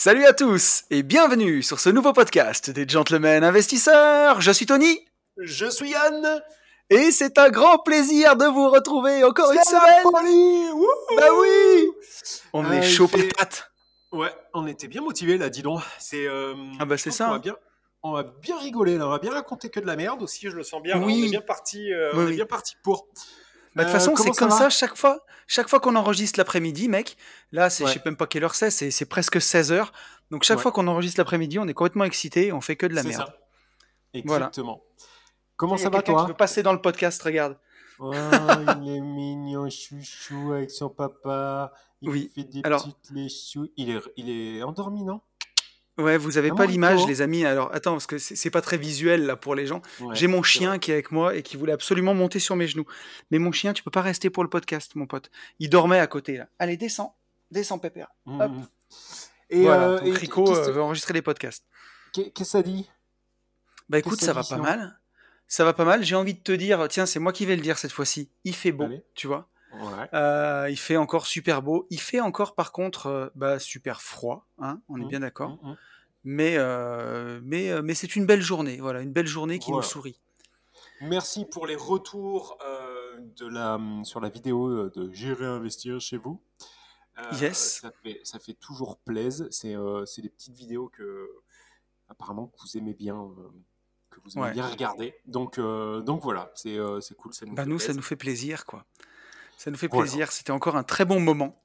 Salut à tous et bienvenue sur ce nouveau podcast des Gentlemen Investisseurs. Je suis Tony. Je suis Yann. Et c'est un grand plaisir de vous retrouver encore une semaine. bah oui. On est Ah, il chaud fait- patate. Ouais, on était bien motivés là, dis donc. C'est. euh, Ah bah, c'est ça, hein. va bien, on va bien rigoler là. On va bien raconter que de la merde aussi. Je le sens bien. là. Oui. On est bien parti. euh, Oui, on est oui. bien parti pour. Bah, de toute Euh, façon, c'est comme ça chaque fois. Chaque fois qu'on enregistre l'après-midi, mec. Là, c'est, je sais même pas quelle heure c'est. C'est, presque 16 heures. Donc chaque Ouais. fois qu'on enregistre l'après-midi, on est complètement excité. On fait que de la C'est merde. ça. Exactement. Comment ça va toi qui veut passer dans le podcast. Regarde. Oh, il est mignon, chouchou avec son papa. Il Oui. fait des Alors- petites. Il est, il est endormi, non? Ouais, vous avez pas l'image, les amis. Alors attends, parce que c'est, c'est pas très visuel là pour les gens. Ouais, J'ai mon c'est chien vrai. qui est avec moi et qui voulait absolument monter sur mes genoux. Mais mon chien, tu peux pas rester pour le podcast, mon pote. Il dormait à côté là. Allez, descends, descends, pépère. Mhm. Hop. Et, voilà. euh, donc et Rico qu'est-ce euh, veut enregistrer les podcasts. qu'est- qu'est-ce que ça dit? Bah écoute, Qu'est-ce ça que va dit pas mal. Ça va pas mal. J'ai envie de te dire, tiens, c'est moi qui vais le dire cette fois-ci. Il fait beau, Allez. tu vois. Ouais. Euh, il fait encore super beau. Il fait encore, par contre, euh, bah, super froid. Hein, on est Mhm. bien d'accord. Mhm. Mais, euh, mais, mais c'est une belle journée. Voilà, une belle journée qui Voilà. nous sourit. Merci pour les retours de la, sur la vidéo de Gérer investir chez vous. Yes. Ça fait, ça fait toujours plaisir. C'est des petites vidéos que apparemment que vous aimez bien, que vous aimez Ouais. bien regarder. Donc, euh, donc voilà, c'est euh, cool. Ça nous Bah nous, ça nous fait plaisir, quoi. Ça nous fait Voilà. plaisir. C'était encore un très bon moment.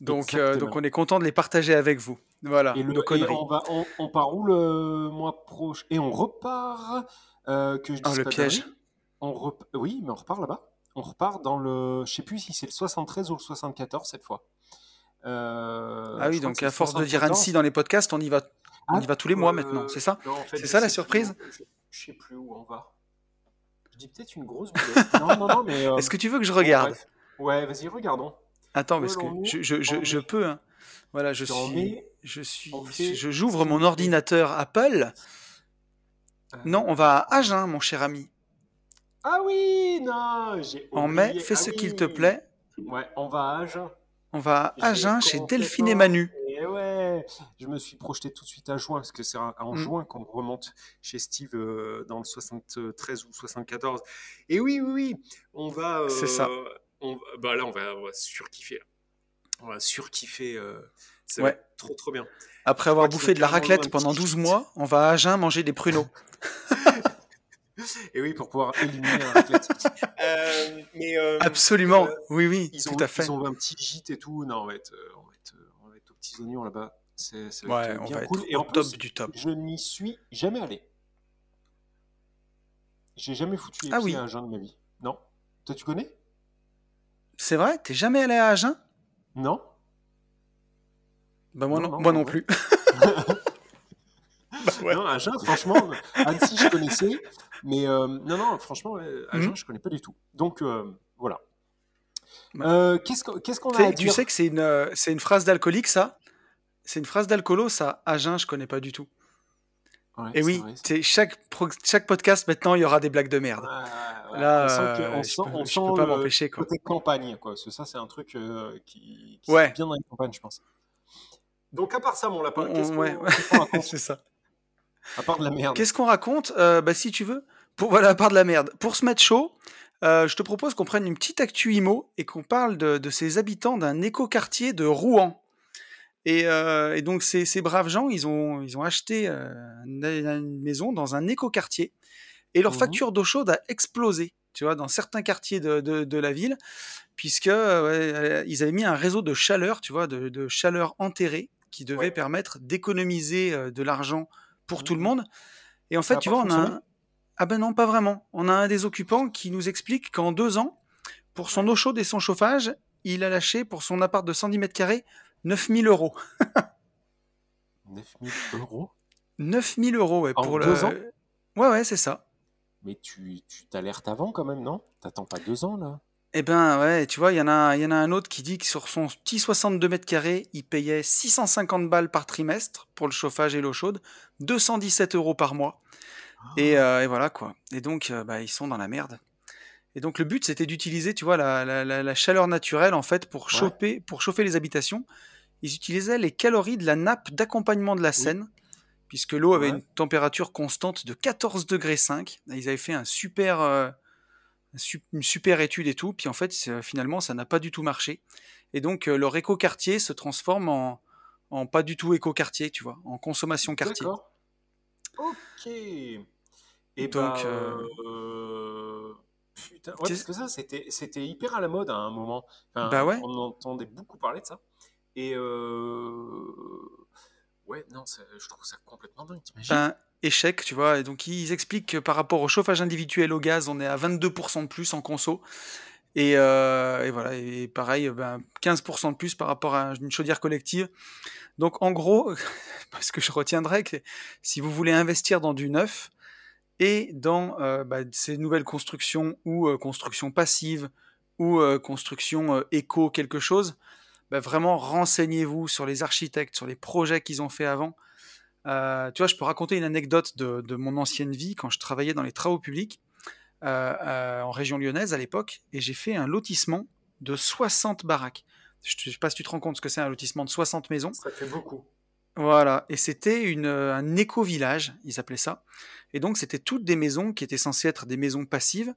Donc, euh, donc on est content de les partager avec vous. Voilà, Et, le- et on, va, on, on part où le mois prochain Et on repart. euh, que je Oh, le piège. On rep- Oui, mais on repart là-bas. On repart dans le. Je sais plus si c'est le 73 ou le 74 cette fois. Euh, ah oui, je donc à force de dire 74. Annecy dans les podcasts, on y va, on Ah, y va tous les mois euh, maintenant, c'est ça? en fait, C'est ça, la surprise? où- je, je sais plus où on va. Je dis peut-être une grosse non, non, non, mais. euh, Est-ce que tu veux que je regarde? Ouais, vas-y, regardons. Attends, parce que je, je, je, peux. hein. Voilà, je suis, je suis, je j'ouvre mon ordinateur Apple. Euh, Non, on va à Agen, mon cher ami. Ah oui, non, j'ai En mai, fais Ah ce qu'il te plaît. Ouais, on va à Agen. On va à Agen chez Delphine et Manu. Et ouais, je me suis projeté tout de suite à juin, parce que c'est en en Mm. juin qu'on remonte chez Steve euh, dans le 73 ou 74. Et oui, oui, oui, on va. euh, C'est ça. On, bah là, on va, on va surkiffer. là. On va surkiffer. euh, ça Ouais. va être trop, trop bien. Après avoir bouffé de la raclette pendant petit 12 kit. mois, on va à Agen manger des pruneaux. Et oui, pour pouvoir éliminer la raclette. Euh, mais, euh, Absolument. euh, Oui, oui, ils tout ont, à fait. Ils ont un petit gîte et tout. Non, on va être, euh, on va être, on va être aux petits oignons là-bas. C'est, Ouais, on bien va cool. être Et en top plus, du top. je n'y suis jamais allé. J'ai jamais foutu les Ah pieds oui. à Agen de ma vie. Non. Toi, tu connais? C'est vrai? T'es jamais allé à Agen? Non Bah moi Non, non, non, moi non plus. Bah ouais. Non, Agen, franchement, Annecy, je connaissais. Mais euh, non, non, franchement, Agen, Mhm. je connais pas du tout. Donc, euh, voilà. Bah. Euh, qu'est-ce, qu'on- Tu a à tu sais que c'est une, euh, c'est une phrase d'alcoolique, ça? C'est une phrase d'alcoolo, ça? Agen, je connais pas du tout. Ouais, Et oui, c'est chaque, chaque podcast, maintenant, il y aura des blagues de merde. Ouais, ouais, Là, on sent, que- euh, on sent, peux- on sent pas m'empêcher, côté campagne, quoi. Parce que ça, c'est un truc euh, qui, qui fait bien dans les campagnes, je pense. Donc, à part ça, mon lapin, qu'est-ce qu'on ouais, qu'est-ce qu'on raconte c'est ça. À part de la merde. Qu'est-ce qu'on raconte Euh, Bah, si tu veux, pour, voilà, à part de la merde. Pour se mettre chaud, euh, je te propose qu'on prenne une petite actu IMO et qu'on parle de, de ces habitants d'un écoquartier de Rouen. Et, euh, et donc, ces, ces braves gens, ils ont, ils ont acheté euh, une, une maison dans un écoquartier et leur Mhm. facture d'eau chaude a explosé, tu vois, dans certains quartiers de, de- de la ville, puisque euh, ils avaient mis un réseau de chaleur, tu vois, de, de chaleur enterrée qui devait Ouais. permettre d'économiser euh, de l'argent pour tout le Mhm. monde. Et en Ça fait, tu vois, on a un... Ah ben non, pas vraiment. On a un des occupants qui nous explique qu'en deux ans, pour son eau chaude et son chauffage, il a lâché pour son appart de 110 mètres carrés 9000 euros. 9000 euros? 9000 euros, ouais, En pour deux le. ans? Ouais, ouais, c'est ça. Mais tu t'alertes avant quand même, non? T'attends pas deux ans là? Eh ben ouais, tu vois, il y en a, y en a un autre qui dit que sur son petit 62 mètres carrés, il payait 650 balles par trimestre pour le chauffage et l'eau chaude, 217 euros par mois. Et, euh, et voilà quoi. Et donc, euh, bah, ils sont dans la merde. Et donc, le but, c'était d'utiliser, tu vois, la, la- la- la chaleur naturelle, en fait, pour Ouais. chauffer, pour chauffer les habitations. Ils utilisaient les calories de la nappe d'accompagnement de la Oui. Seine, puisque l'eau avait Ouais. une température constante de 14 degrés 5. Ils avaient fait un super, euh, une super étude et tout. Puis en fait, finalement, ça n'a pas du tout marché. Et donc, euh, leur écoquartier se transforme en, en pas du tout écoquartier, tu vois, en consommation quartier. D'accord. Ok. Et Donc, bah, euh, euh, putain, ouais, parce que ça, c'était, c'était hyper à la mode à un moment. Enfin, bah ouais. on entendait beaucoup parler de ça. Et euh, ouais, non, je trouve ça complètement dingue, t'imagines? Ben, échec, tu vois. Et donc, ils expliquent que par rapport au chauffage individuel au gaz, on est à 22% de plus en conso. Et, euh, voilà, et pareil, ben, 15% de plus par rapport à une chaudière collective. Donc, en gros, parce que je retiendrai que si vous voulez investir dans du neuf et dans euh, bah, ces nouvelles constructions ou euh, constructions passives ou constructions euh, éco quelque chose, bah, vraiment renseignez-vous sur les architectes, sur les projets qu'ils ont fait avant. Euh, tu vois, je peux raconter une anecdote de, de mon ancienne vie quand je travaillais dans les travaux publics euh, euh, en région lyonnaise à l'époque, et j'ai fait un lotissement de 60 baraques. Je ne sais pas si tu te rends compte ce que c'est un lotissement de 60 maisons. Ça fait beaucoup. Voilà, et c'était un éco-village, ils appelaient ça. Et donc, c'était toutes des maisons qui étaient censées être des maisons passives.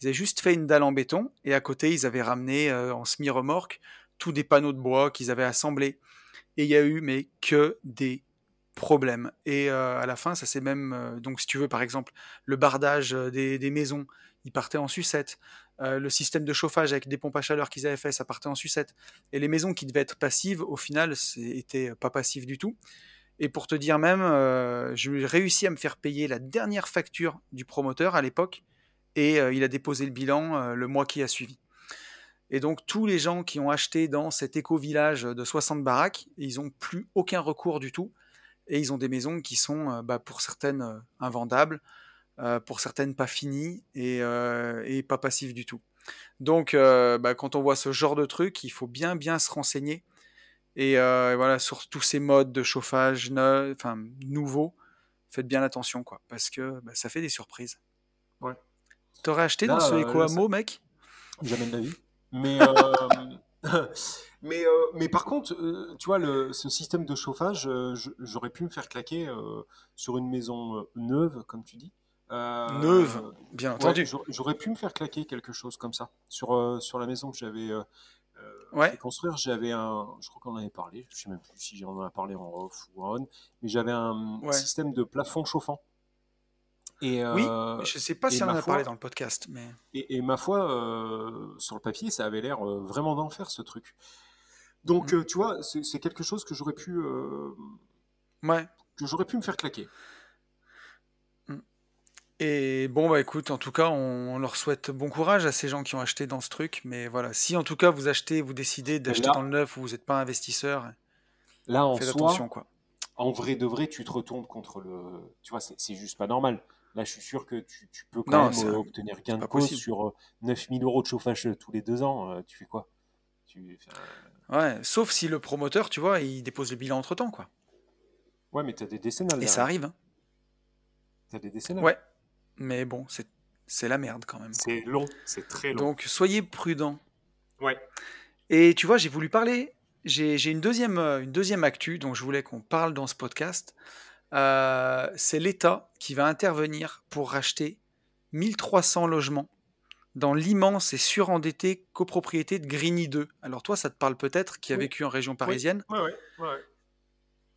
Ils avaient juste fait une dalle en béton, et à côté, ils avaient ramené euh, en semi-remorque tous des panneaux de bois qu'ils avaient assemblés. Et il y a eu, mais que des problèmes. Et euh, à la fin, ça c'est même. euh, donc, si tu veux, par exemple, le bardage euh, des, maisons, il partait en sucette. Le système de chauffage avec des pompes à chaleur qu'ils avaient fait, ça partait en sucette. Et les maisons qui devaient être passives, au final, c'était pas passif du tout. Et pour te dire même, euh, j'ai réussi à me faire payer la dernière facture du promoteur à l'époque, et il a déposé le bilan le mois qui a suivi. Et donc tous les gens qui ont acheté dans cet éco-village de 60 baraques, ils n'ont plus aucun recours du tout, et ils ont des maisons qui sont, euh, bah, pour certaines, euh, invendables, euh, pour certaines pas finies, et, euh, et pas passives du tout. Donc euh, bah, quand on voit ce genre de truc, il faut bien bien se renseigner et voilà, sur tous ces modes de chauffage ne- enfin, nouveaux, faites bien attention, quoi, parce que bah, ça fait des surprises. Ouais. T'aurais acheté Là, dans ce Amo, mec? Jamais de la vie. Mais, euh, mais, euh, mais par contre, euh, tu vois, le, ce système de chauffage, j'aurais pu me faire claquer sur une maison neuve, comme tu dis. Neuve, bien ouais, entendu. j'aurais- pu me faire claquer quelque chose comme ça. Sur, sur la maison que j'avais Ouais. construire, j'avais un. Je crois qu'on en avait parlé, je sais même plus si j'en ai parlé en off ou en on, mais j'avais un Ouais. système de plafond chauffant. Et, Oui, euh, je sais pas si on en a parlé dans le podcast, mais et, et ma foi, euh, sur le papier, ça avait l'air euh, vraiment d'enfer ce truc. Donc, Mm. tu vois, c'est quelque chose que j'aurais pu, ouais. que j'aurais pu me faire claquer. Et bon, bah écoute, en tout cas, on, leur souhaite bon courage à ces gens qui ont acheté dans ce truc, mais voilà, si en tout cas vous achetez, vous décidez d'acheter dans le neuf ou vous n'êtes pas investisseur, Là, en faites soi, attention, quoi. en vrai de vrai, tu te retournes contre le. Tu vois, c'est juste pas normal. Là, je suis sûr que tu, tu peux quand Non, même euh, obtenir gain de cause possible. sur euh, 9000 euros de chauffage euh, tous les deux ans. euh, tu fais quoi? Tu... Ouais, sauf si le promoteur, tu vois, il dépose le bilan entre temps, quoi. Ouais, mais t'as des décennales Et ça arrive, hein. T'as des décennales. Ouais, mais bon, c'est c'est la merde quand même. C'est long, c'est très long. Donc soyez prudents. Ouais. Et tu vois, j'ai voulu parler. J'ai j'ai une deuxième, euh, une deuxième actu dont je voulais qu'on parle dans ce podcast. Euh, c'est l'État qui va intervenir pour racheter 1300 logements dans l'immense et surendetté copropriété de Grigny 2. Alors toi, ça te parle peut-être, qui a Oui. vécu en région parisienne. Ouais, ouais.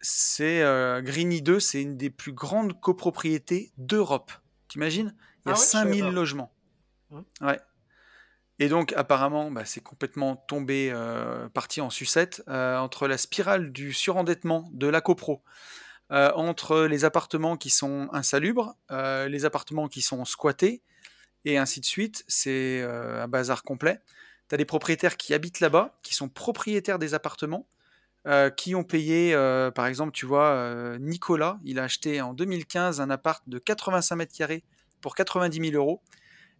C'est euh, Grigny 2, c'est une des plus grandes copropriétés d'Europe. T'imagines? Il y a Ah ouais, je savais 5000 pas. logements. Mhm. Ouais. Et donc, apparemment, bah, c'est complètement tombé, euh, parti en sucette, euh, entre la spirale du surendettement de la copro, euh, entre les appartements qui sont insalubres, euh, les appartements qui sont squattés, et ainsi de suite. C'est euh, un bazar complet. tu as des propriétaires qui habitent là-bas, qui sont propriétaires des appartements, qui ont payé, par exemple, tu vois, Nicolas, il a acheté en 2015 un appart de 85 mètres carrés pour 90 000 euros.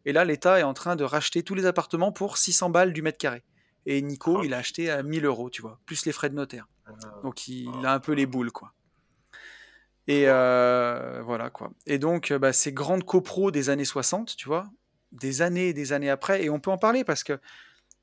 Et là, l'État est en train de racheter tous les appartements pour 600 balles du mètre carré. Et Nico, Oh, il a acheté à 1000 euros, tu vois, plus les frais de notaire. Ah, Donc il Oh, a un peu les boules, quoi. Et euh, voilà, quoi. Et donc, euh, bah, ces grandes copros des années 60, tu vois, des années et des années après, et on peut en parler parce que,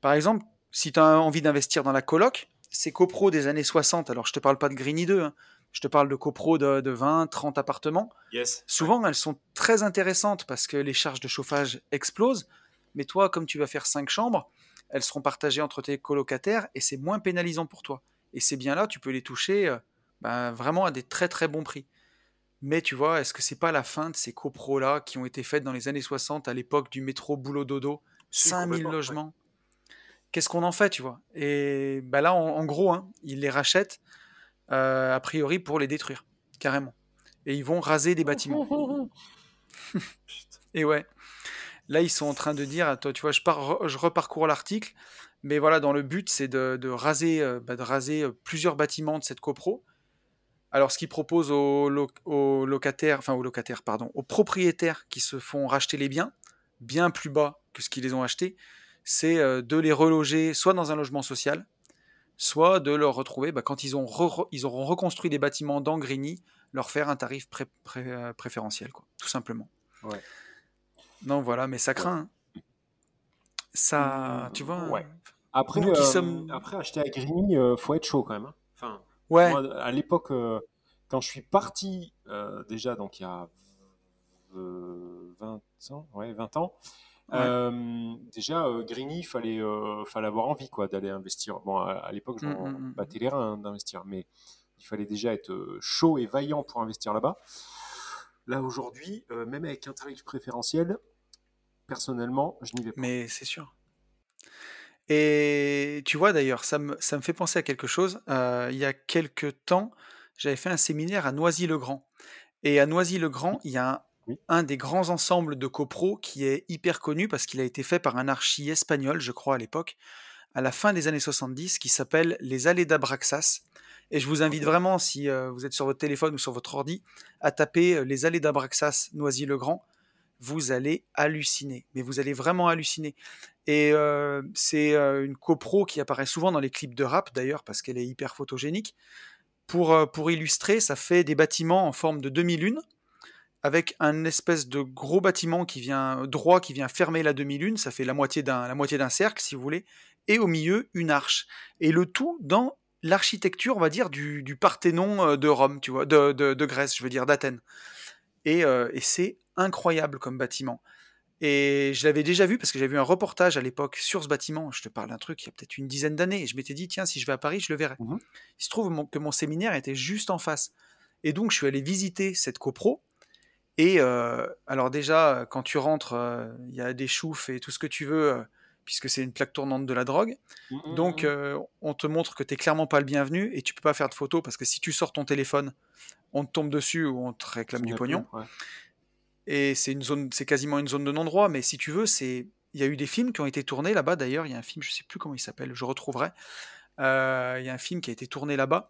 par exemple, si tu as envie d'investir dans la coloc, ces copros des années 60, alors je te parle pas de Greeny 2, hein, je te parle de copros de, de 20, 30 appartements, Yes. souvent elles sont très intéressantes parce que les charges de chauffage explosent, mais toi, comme tu vas faire 5 chambres, elles seront partagées entre tes colocataires et c'est moins pénalisant pour toi. Et ces biens-là, tu peux les toucher euh, ben, vraiment à des très très bons prix. Mais tu vois, est-ce que c'est pas la fin de ces copros-là qui ont été faites dans les années 60 à l'époque du métro boulot dodo? Si, 5000 complètement, ouais. logements Qu'est-ce qu'on en fait, tu vois? Et ben là, en, en gros, hein, ils les rachètent euh, a priori pour les détruire, carrément. Et ils vont raser des bâtiments. Et ouais, là, ils sont en train de dire, attends, tu vois, je, je reparcours l'article, mais voilà, dans le but, c'est de, de raser, euh, bah, de raser euh, plusieurs bâtiments de cette copro. Alors, ce qu'ils proposent aux, lo- aux locataires, enfin aux locataires, pardon, aux propriétaires qui se font racheter les biens, bien plus bas que ce qu'ils les ont achetés, c'est euh, de les reloger soit dans un logement social, soit de leur retrouver, bah, quand ils, ont re- ils auront reconstruit des bâtiments dans Grigny, leur faire un tarif pré- pré- euh, préférentiel, quoi, tout simplement. Ouais. Non, voilà, mais ça craint. hein. Ça, tu vois. Ouais. Après, Nous qui euh, sommes- après acheter à Grigny, euh, faut être chaud quand même. hein. Enfin, Ouais, moi, à l'époque, euh, quand je suis parti, euh, déjà, donc il y a euh, 20 ans, ouais, 20 ans, Ouais. euh, déjà, euh, Grigny, il fallait, euh, fallait avoir envie quoi, d'aller investir. Bon, à, à l'époque, je Mm, m'en mm, mm. battais les reins hein, d'investir, mais il fallait déjà être euh, chaud et vaillant pour investir là-bas. Là, aujourd'hui, euh, même avec un tarif préférentiel, personnellement, je n'y vais pas. mais c'est sûr. Et tu vois d'ailleurs, ça me, ça me fait penser à quelque chose. Euh, il y a quelques temps, j'avais fait un séminaire à Noisy-le-Grand. Et à Noisy-le-Grand, il y a un, Oui. un des grands ensembles de copro qui est hyper connu parce qu'il a été fait par un archi espagnol, je crois, à l'époque, à la fin des années 70, qui s'appelle les Allées d'Abraxas. Et je vous invite vraiment, si euh, vous êtes sur votre téléphone ou sur votre ordi, à taper euh, les Allées d'Abraxas Noisy-le-Grand. Vous allez halluciner, mais vous allez vraiment halluciner. Et euh, c'est euh, une copro qui apparaît souvent dans les clips de rap d'ailleurs parce qu'elle est hyper photogénique. Pour, euh, pour illustrer, ça fait des bâtiments en forme de demi-lune avec un espèce de gros bâtiment qui vient droit qui vient fermer la demi-lune, ça fait la moitié d'un cercle si vous voulez, et au milieu une arche. Et le tout dans l'architecture, on va dire du, Parthénon de Rome, tu vois, de, de, Grèce, je veux dire d'Athènes. Et, et c'est incroyable comme bâtiment. Et je l'avais déjà vu parce que j'avais vu un reportage à l'époque sur ce bâtiment. Je te parle d'un truc il y a peut-être une dizaine d'années. Et je m'étais dit, tiens, si je vais à Paris, je le verrai. Mhm. Il se trouve que mon séminaire était juste en face. Et donc, je suis allé visiter cette copro. Et euh, alors déjà, quand tu rentres, euh, il y a des choufs et tout ce que tu veux, euh, puisque c'est une plaque tournante de la drogue. Mm, Donc, mm, mm. euh, on te montre que tu clairement pas le bienvenu et tu peux pas faire de photos parce que si tu sors ton téléphone, on te tombe dessus ou on te réclame du pognon. plus, ouais. Et c'est une zone, c'est quasiment une zone de non-droit. Mais si tu veux, c'est, il y a eu des films qui ont été tournés là-bas. D'ailleurs, il y a un film, je sais plus comment il s'appelle, je retrouverai. Euh, il y a un film qui a été tourné là-bas.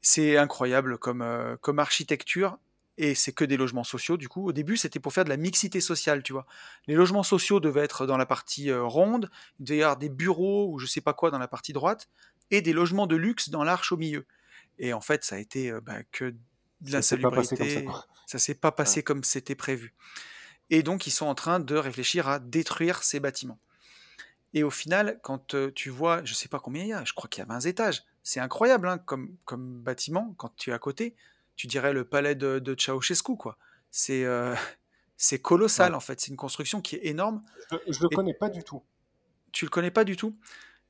C'est incroyable comme, euh, comme architecture. Et c'est que des logements sociaux, du coup. Au début, c'était pour faire de la mixité sociale, tu vois. Les logements sociaux devaient être dans la partie euh, ronde, il devait y avoir des bureaux ou je sais pas quoi dans la partie droite, et des logements de luxe dans l'arche au milieu. Et en fait, ça a été bah, que de l'insalubrité. Ça s'est pas passé comme c'était prévu. Et donc, ils sont en train de réfléchir à détruire ces bâtiments. Et au final, quand euh, tu vois, je sais pas combien il y a, je crois qu'il y a 20 étages. C'est incroyable hein, comme, comme bâtiment. Quand tu es à côté, tu dirais le palais de, de Ceausescu, quoi. C'est euh, colossal, Ouais. en fait. C'est une construction qui est énorme. Je, je le Et- connais pas du tout. Tu le connais pas du tout?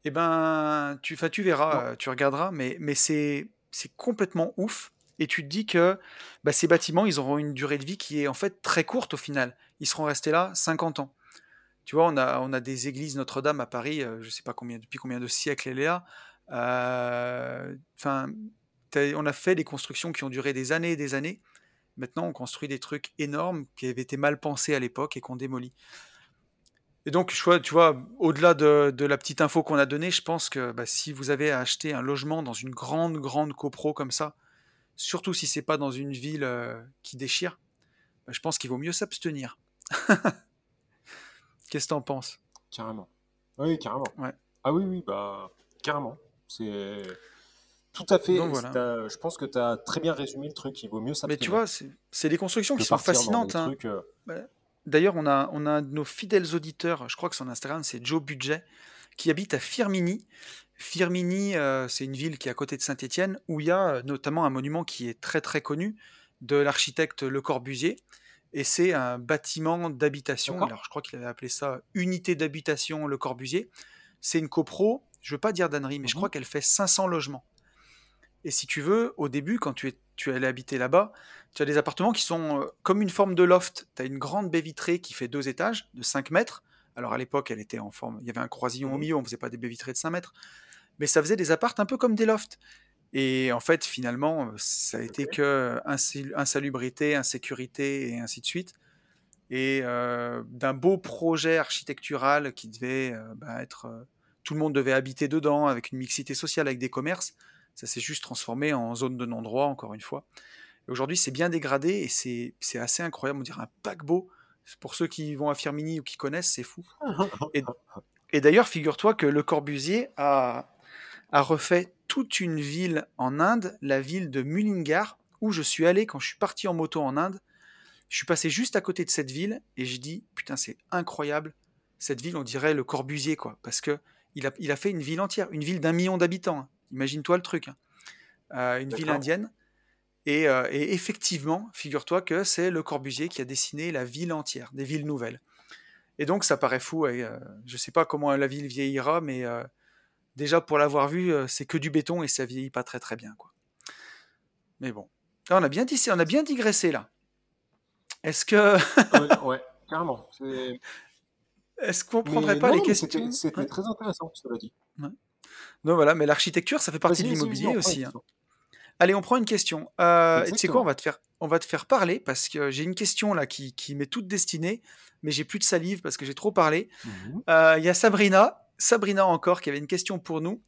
Eh ben, tu, tu verras, Non. euh, tu regarderas, mais, mais c'est c'est complètement ouf. Et tu te dis que bah, ces bâtiments, ils auront une durée de vie qui est en fait très courte au final. Ils seront restés là 50 ans. Tu vois, on a, on a des églises Notre-Dame à Paris, euh, je sais pas combien, depuis combien de siècles elle est là. Euh, Enfin, on a fait des constructions qui ont duré des années et des années. Maintenant, on construit des trucs énormes qui avaient été mal pensés à l'époque et qu'on démolit. Et donc, tu vois, au-delà de, de la petite info qu'on a donnée, je pense que bah, si vous avez à acheter un logement dans une grande, grande copro comme ça, surtout si c'est pas dans une ville euh, qui déchire, bah, je pense qu'il vaut mieux s'abstenir. Qu'est-ce que t'en penses? Carrément. Oui, carrément. Ouais. Ah oui, oui, bah, carrément. C'est tout à fait. Donc, voilà. t'as- Je pense que tu as très bien résumé le truc. Il vaut mieux Mais s'abstenir. tu vois, c'est des constructions qui sont fascinantes. hein. euh, D'ailleurs, on a, on a un de nos fidèles auditeurs, je crois que son Instagram, c'est Joe Budget, qui habite à Firmini. Firmini, euh, c'est une ville qui est à côté de Saint-Étienne, où il y a euh, notamment un monument qui est très très connu de l'architecte Le Corbusier. Et c'est un bâtiment d'habitation. Alors, je crois qu'il avait appelé ça Unité d'habitation Le Corbusier. C'est une copro, je veux pas dire d'annerie, mais je Mhm. crois qu'elle fait 500 logements. Et si tu veux, au début, quand tu es, tu es allé habiter là-bas, tu as des appartements qui sont euh, comme une forme de loft. Tu as une grande baie vitrée qui fait deux étages de 5 mètres. Alors à l'époque, elle était en forme. Il y avait un croisillon au Mhm. milieu, on faisait pas des baies vitrées de 5 mètres. Mais ça faisait des appartes un peu comme des lofts. Et en fait, finalement, euh, ça a été que insalubrité, insécurité et ainsi de suite. Et euh, d'un beau projet architectural qui devait euh, bah, être. euh, tout le monde devait habiter dedans avec une mixité sociale, avec des commerces. Ça s'est juste transformé en zone de non-droit, encore une fois. Aujourd'hui, c'est bien dégradé et c'est c'est assez incroyable. On dirait un paquebot. Pour ceux qui vont à Firmini ou qui connaissent, c'est fou. Et, et d'ailleurs, figure-toi que Le Corbusier a, a refait toute une ville en Inde, la ville de Mullingar, où je suis allé quand je suis parti en moto en Inde. Je suis passé juste à côté de cette ville et j'ai dit putain c'est incroyable cette ville on dirait le Corbusier quoi parce que il a, il a fait une ville entière une ville d'un million d'habitants hein. imagine-toi le truc hein. Euh, une ville indienne et, euh, et effectivement figure-toi que c'est le Corbusier qui a dessiné la ville entière des villes nouvelles et donc ça paraît fou et euh, je sais pas comment la ville vieillira mais euh, déjà pour l'avoir vu euh, c'est que du béton et ça vieillit pas très très bien quoi mais bon Là, on a bien dit on a bien digressé là est-ce que ouais, ouais, carrément. Est-ce qu'on Mais prendrait pas non, les questions C'était Ouais. très intéressant, cela dit. Non, voilà, mais l'architecture, ça fait partie de l'immobilier aussi. hein. Allez, on prend une question. Euh, tu sais quoi, on va te faire, on va te faire parler parce que j'ai une question là qui, qui m'est toute destinée, mais j'ai plus de salive parce que j'ai trop parlé. Mhm. Euh, Il y a Sabrina, Sabrina encore, qui avait une question pour nous.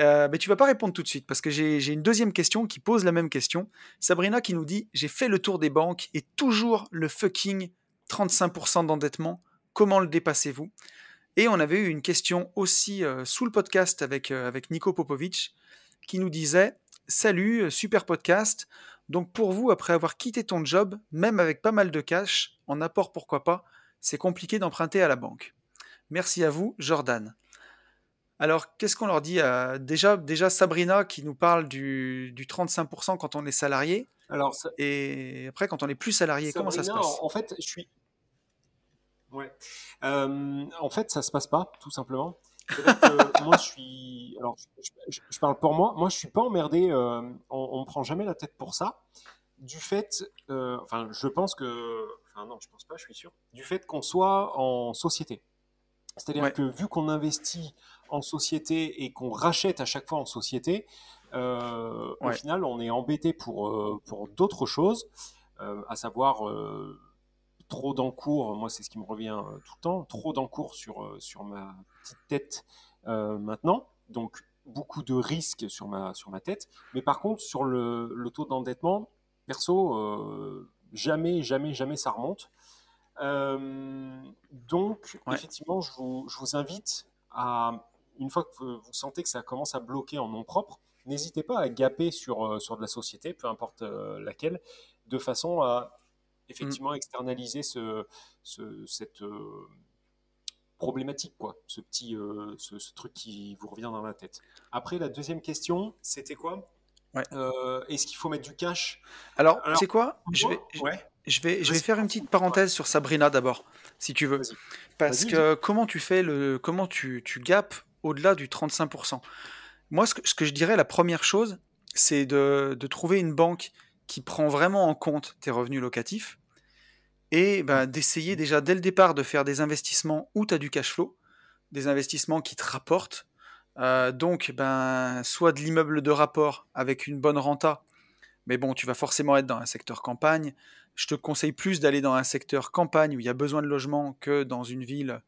Euh, mais tu vas pas répondre tout de suite parce que j'ai une deuxième question qui pose la même question. Sabrina qui nous dit J'ai fait le tour des banques et toujours le fucking 35% d'endettement. Comment le dépassez-vous? Et on avait eu une question aussi euh, sous le podcast avec, euh, avec Nico Popovic qui nous disait Salut, super podcast. Donc pour vous, après avoir quitté ton job, même avec pas mal de cash, en apport pourquoi pas, c'est compliqué d'emprunter à la banque. Merci à vous, Jordan. Alors, qu'est-ce qu'on leur dit à- déjà, déjà, Sabrina qui nous parle du, du 35% quand on est salarié, Alors, ça- et après, quand on est plus salarié, comment ça se passe? en, fait, je suis. Ouais. Euh, en fait, ça se passe pas, tout simplement. Que moi, je suis. Alors, je, je- je parle pour moi. Moi, je suis pas emmerdé. euh, on, me prend jamais la tête pour ça. Du fait. euh, enfin, je pense que. Enfin, non, je pense pas, je suis sûr. Du fait qu'on soit en société. C'est-à-dire Ouais. que vu qu'on investit en société et qu'on rachète à chaque fois en société, euh, au final, on est embêté pour, euh, pour d'autres choses, euh, à savoir euh, trop d'encours. Moi, c'est ce qui me revient tout le temps, trop d'encours sur, sur ma petite tête maintenant. Donc, beaucoup de risques sur ma, sur ma tête. Mais par contre, sur le, le taux d'endettement, perso, jamais, jamais, jamais ça remonte. Donc, Ouais. effectivement, je vous, je vous invite à, une fois que vous, sentez que ça commence à bloquer en nom propre, n'hésitez pas à gaper sur, euh, sur de la société, peu importe euh, laquelle, de façon à effectivement externaliser ce, ce- cette euh, problématique, quoi, ce petit euh, ce, ce truc qui vous revient dans la tête. Après, la deuxième question, c'était quoi? Ouais. Euh, Est-ce qu'il faut mettre du cash? Alors, sais quoi? je vais, je- Ouais. je vais, je vais faire une petite parenthèse sur Sabrina d'abord, si tu veux. Parce que comment tu fais le, comment tu, tu gapes au-delà du 35% Moi, ce que, ce que je dirais, la première chose, c'est de, trouver une banque qui prend vraiment en compte tes revenus locatifs et ben, d'essayer déjà dès le départ de faire des investissements où tu as du cash flow, des investissements qui te rapportent. Euh, donc, ben, soit de l'immeuble de rapport avec une bonne renta, mais bon, tu vas forcément être dans un secteur campagne. Je te conseille plus d'aller dans un secteur campagne où il y a besoin de logement que dans une ville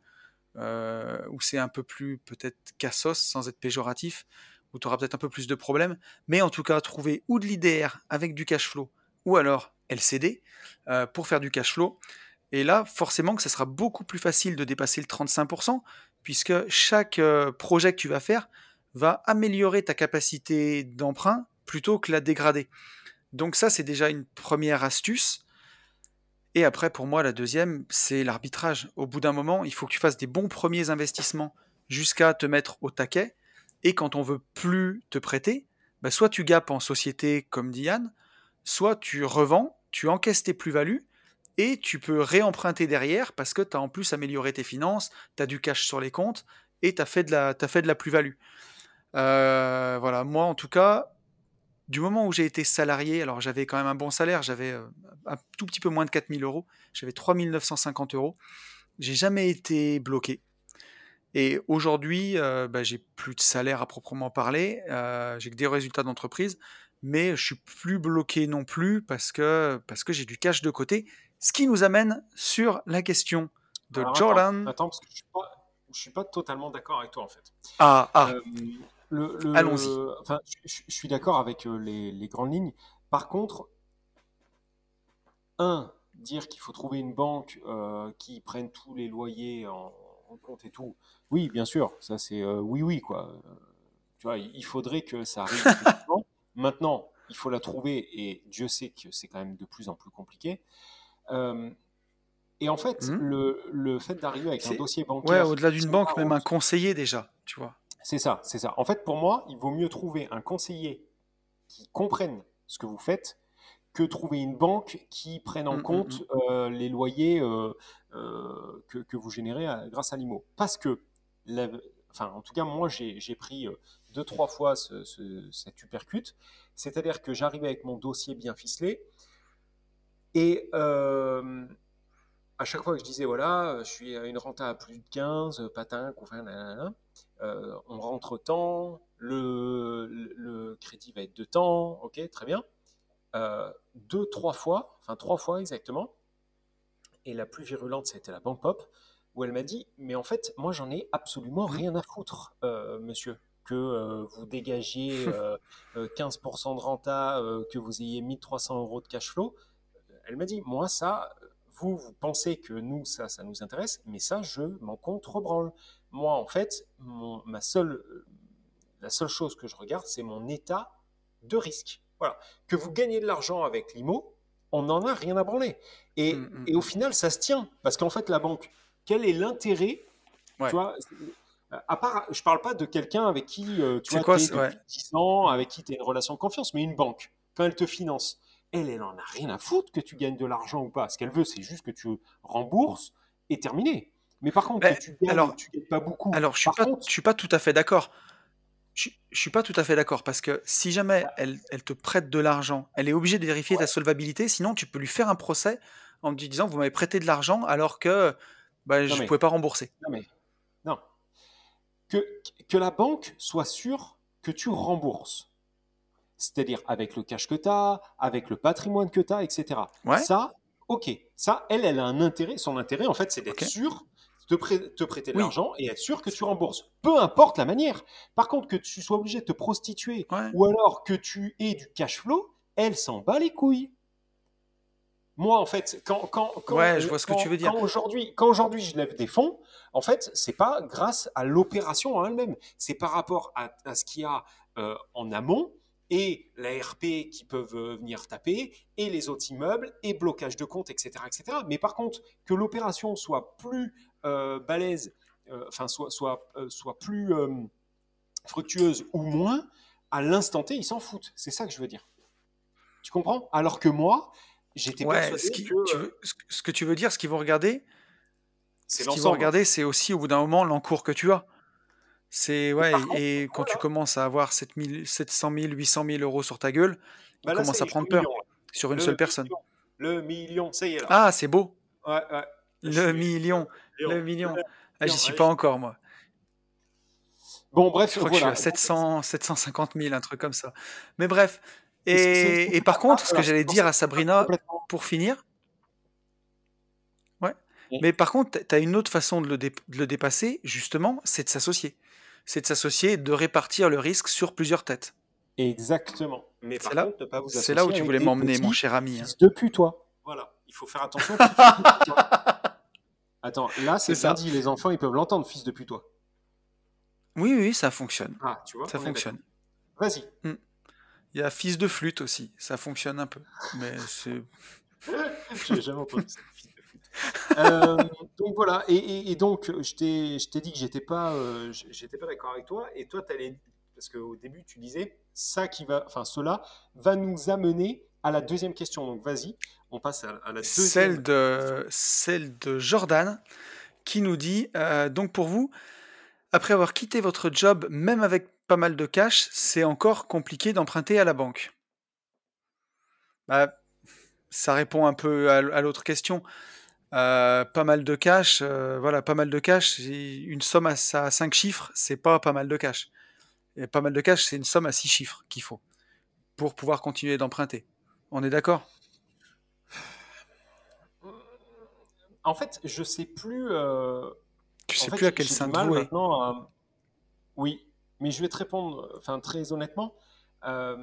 où c'est un peu plus peut-être cassos, sans être péjoratif, où tu auras peut-être un peu plus de problèmes. Mais en tout cas, trouver ou de l'IDR avec du cash flow, ou alors LCD, euh, pour faire du cash flow. Et là, forcément que ça sera beaucoup plus facile de dépasser le 35%, puisque chaque euh, projet que tu vas faire va améliorer ta capacité d'emprunt plutôt que la dégrader. Donc ça, c'est déjà une première astuce. Et après, pour moi, la deuxième, c'est l'arbitrage. Au bout d'un moment, il faut que tu fasses des bons premiers investissements jusqu'à te mettre au taquet. Et quand on veut plus te prêter, bah, soit tu gapes en société comme Diane, soit tu revends, tu encaisses tes plus-values et tu peux réemprunter derrière parce que tu as en plus amélioré tes finances, tu as du cash sur les comptes et tu as fait de la, fait de la plus-value. Euh, voilà, moi en tout cas, du moment où j'ai été salarié, alors j'avais quand même un bon salaire, j'avais euh, un tout petit peu moins de 4000 euros, j'avais 3950 euros, j'ai jamais été bloqué. Et aujourd'hui, euh, bah, j'ai plus de salaire à proprement parler, euh, j'ai que des résultats d'entreprise, mais je suis plus bloqué non plus parce que, parce que j'ai du cash de côté. Ce qui nous amène sur la question de Jordan. Attends, parce que je suis suis pas totalement d'accord avec toi en fait. Ah, ah. Allons-y. Enfin, je, suis d'accord avec euh, les, grandes lignes. Par contre, un, dire qu'il faut trouver une banque euh, qui prenne tous les loyers en, compte et tout. Oui, bien sûr, ça c'est euh, oui, oui, quoi. tu vois, il faudrait que ça arrive. Maintenant, il faut la trouver et Dieu sait que c'est quand même de plus en plus compliqué. et en fait, mmh. le, le, fait d'arriver avec un dossier bancaire. Ouais, au-delà d'une banque, même un conseiller déjà, tu vois. C'est ça, c'est ça. En fait, pour moi, il vaut mieux trouver un conseiller qui comprenne ce que vous faites que trouver une banque qui prenne en mmh, mmh, compte mmh. Euh, les loyers euh, euh, que, vous générez grâce à l'IMO. Parce que, enfin, en tout cas, moi, j'ai pris deux, trois fois cette uppercut. C'est-à-dire que j'arrivais avec mon dossier bien ficelé et à chaque fois que je disais, voilà, je suis à une renta à plus de 15, patin, enfin, euh, on rentre temps, le, le, crédit va être de temps, ok, très bien. Euh, deux, trois fois, enfin trois fois exactement, et la plus virulente, c'était la banque pop, où elle m'a dit, mais en fait, moi, j'en ai absolument rien à foutre, euh, monsieur que vous dégagiez 15% de renta, que vous ayez 1300 euros de cash flow. Elle m'a dit, moi, ça, vous, vous pensez que nous, ça, ça nous intéresse, mais ça, je m'en contrebranle. Moi, en fait, ma seule, la seule chose que je regarde, c'est mon état de risque. Voilà. Que vous gagnez de l'argent avec l'IMO, on n'en a rien à branler. Et, mm, mm, et, au mm. final, ça se tient. Parce qu'en fait, la banque, quel est l'intérêt tu vois, à part, je parle pas de quelqu'un avec qui euh, tu vois, es depuis 10 ans, avec qui tu as une relation de confiance, mais une banque, quand elle te finance, elle, elle en a rien à foutre que tu gagnes de l'argent ou pas. Ce qu'elle veut, c'est juste que tu rembourses et terminé. Mais par contre, tu gagnes, alors, tu gagnes pas beaucoup. Alors, je suis pas, je suis pas tout à fait d'accord. Je, je, suis pas tout à fait d'accord parce que si jamais bah elle, elle te prête de l'argent, elle est obligée de vérifier ta solvabilité. Sinon, tu peux lui faire un procès en lui disant vous m'avez prêté de l'argent alors que bah, je ne pouvais pas rembourser. Non, mais non. Que, que la banque soit sûre que tu rembourses c'est-à-dire avec le cash que tu as, avec le patrimoine que tu as, etc. Ça, ok. Ça, elle, elle a un intérêt. Son intérêt, en fait, c'est d'être sûr de te, prêter de l'argent et être sûr que tu rembourses. Peu importe la manière. Par contre, que tu sois obligé de te prostituer ou alors que tu aies du cash flow, elle s'en bat les couilles. Moi, en fait, quand, quand, quand, ouais, je vois ce que tu veux dire. Quand aujourd'hui, quand aujourd'hui je lève des fonds, en fait, c'est pas grâce à l'opération en elle-même, c'est par rapport à, ce qu'il y a euh, en amont et l'ARP qui peuvent euh, venir taper, et les autres immeubles, et blocage de compte, etc. etc. Mais par contre, que l'opération soit plus euh, balèze, euh, enfin, soit, soit, soit plus fructueuse ou moins, à l'instant T, ils s'en foutent. C'est ça que je veux dire. Tu comprends? Alors que moi, j'étais ouais, ce, que, ce que tu veux dire, ce qu'ils vont regarder, ce qu'ils vont regarder, c'est aussi au bout d'un moment l'encours que tu as. C'est ouais, et, quand tu commences à avoir 700 000, 800 000 euros sur ta gueule, tu bah commences à prendre peur sur une seule personne. Le million, ça y est là. Ah, c'est beau. Ouais, ouais. Le million, le million. Ah, j'y suis pas encore moi. Bon, bref, je crois que je suis à 700, 750 000, un truc comme ça. Mais bref. Et, et par contre, ce que j'allais dire à Sabrina pour finir, ouais, Mais par contre, tu as une autre façon de le, dé- de le dépasser, justement, c'est de s'associer. C'est de s'associer et de répartir le risque sur plusieurs têtes. Exactement. Mais par C'est là, contre, ne pas vous c'est là où tu voulais m'emmener, mon cher ami. hein. fils de putois. Voilà, il faut faire attention. Attends, là, c'est ça. dit, les enfants, ils peuvent l'entendre, fils de putois. Oui, oui, ça fonctionne. Ah, tu vois Ça fonctionne. Vas-y. Il y a fils de flûte aussi, ça fonctionne un peu. Mais c'est. J'ai jamais entendu ça. fils. Euh, donc voilà, et, et- et donc je t'ai dit que j'étais pas, euh, pas d'accord avec toi, et toi t'allais, parce qu'au début tu disais ça qui va, enfin cela va nous amener à la deuxième question. Donc vas-y, on passe à, la deuxième. Celle de, celle de Jordan qui nous dit euh, Donc pour vous, après avoir quitté votre job, même avec pas mal de cash, c'est encore compliqué d'emprunter à la banque? Bah, ça répond un peu à l'autre question. Euh, pas mal de cash, euh, voilà, pas mal de cash. Une somme à, à 5 chiffres, c'est pas pas mal de cash. Et pas mal de cash, c'est une somme à 6 chiffres qu'il faut pour pouvoir continuer d'emprunter. On est d'accord? En fait, je sais plus. euh, Tu sais en fait, plus à quel sein mal maintenant Oui, mais je vais te répondre, enfin très honnêtement. euh,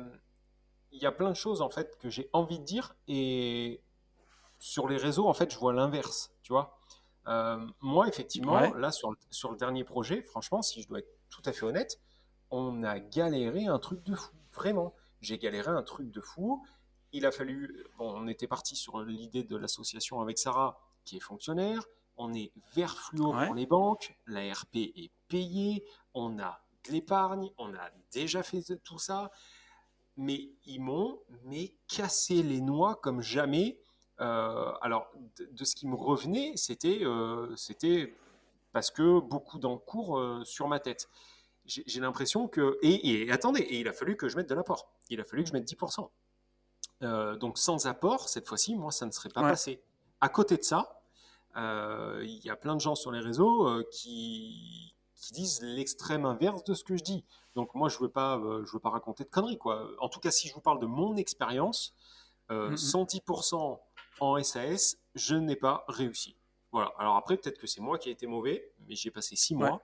Il y a plein de choses en fait que j'ai envie de dire et sur les réseaux en fait je vois l'inverse, tu vois. Euh, moi effectivement Ouais. là sur le, sur le dernier projet, franchement si je dois être tout à fait honnête, on a galéré un truc de fou, vraiment. J'ai galéré un truc de fou. Il a fallu, bon, on était parti sur l'idée de l'association avec Sarah qui est fonctionnaire. On est vert fluo Ouais. pour les banques. La RP est payée. On a de l'épargne. On a déjà fait tout ça. Mais ils m'ont mais cassé les noix comme jamais. Euh, alors, de, de ce qui me revenait, c'était euh, c'était parce que beaucoup d'encours euh, sur ma tête. J'ai l'impression que. Et, et attendez, et il a fallu que je mette de l'apport. Il a fallu que je mette 10%. Euh, donc sans apport, cette fois-ci, moi, ça ne serait pas Ouais. passé. À côté de ça, il y a plein de gens sur les réseaux qui, qui disent l'extrême inverse de ce que je dis. Donc moi, je veux pas, euh, je veux pas raconter de conneries, quoi. En tout cas, si je vous parle de mon expérience, euh, Mhm. 110% en SAS, je n'ai pas réussi. Voilà. Alors après, peut-être que c'est moi qui ai été mauvais, mais j'ai passé six Ouais. mois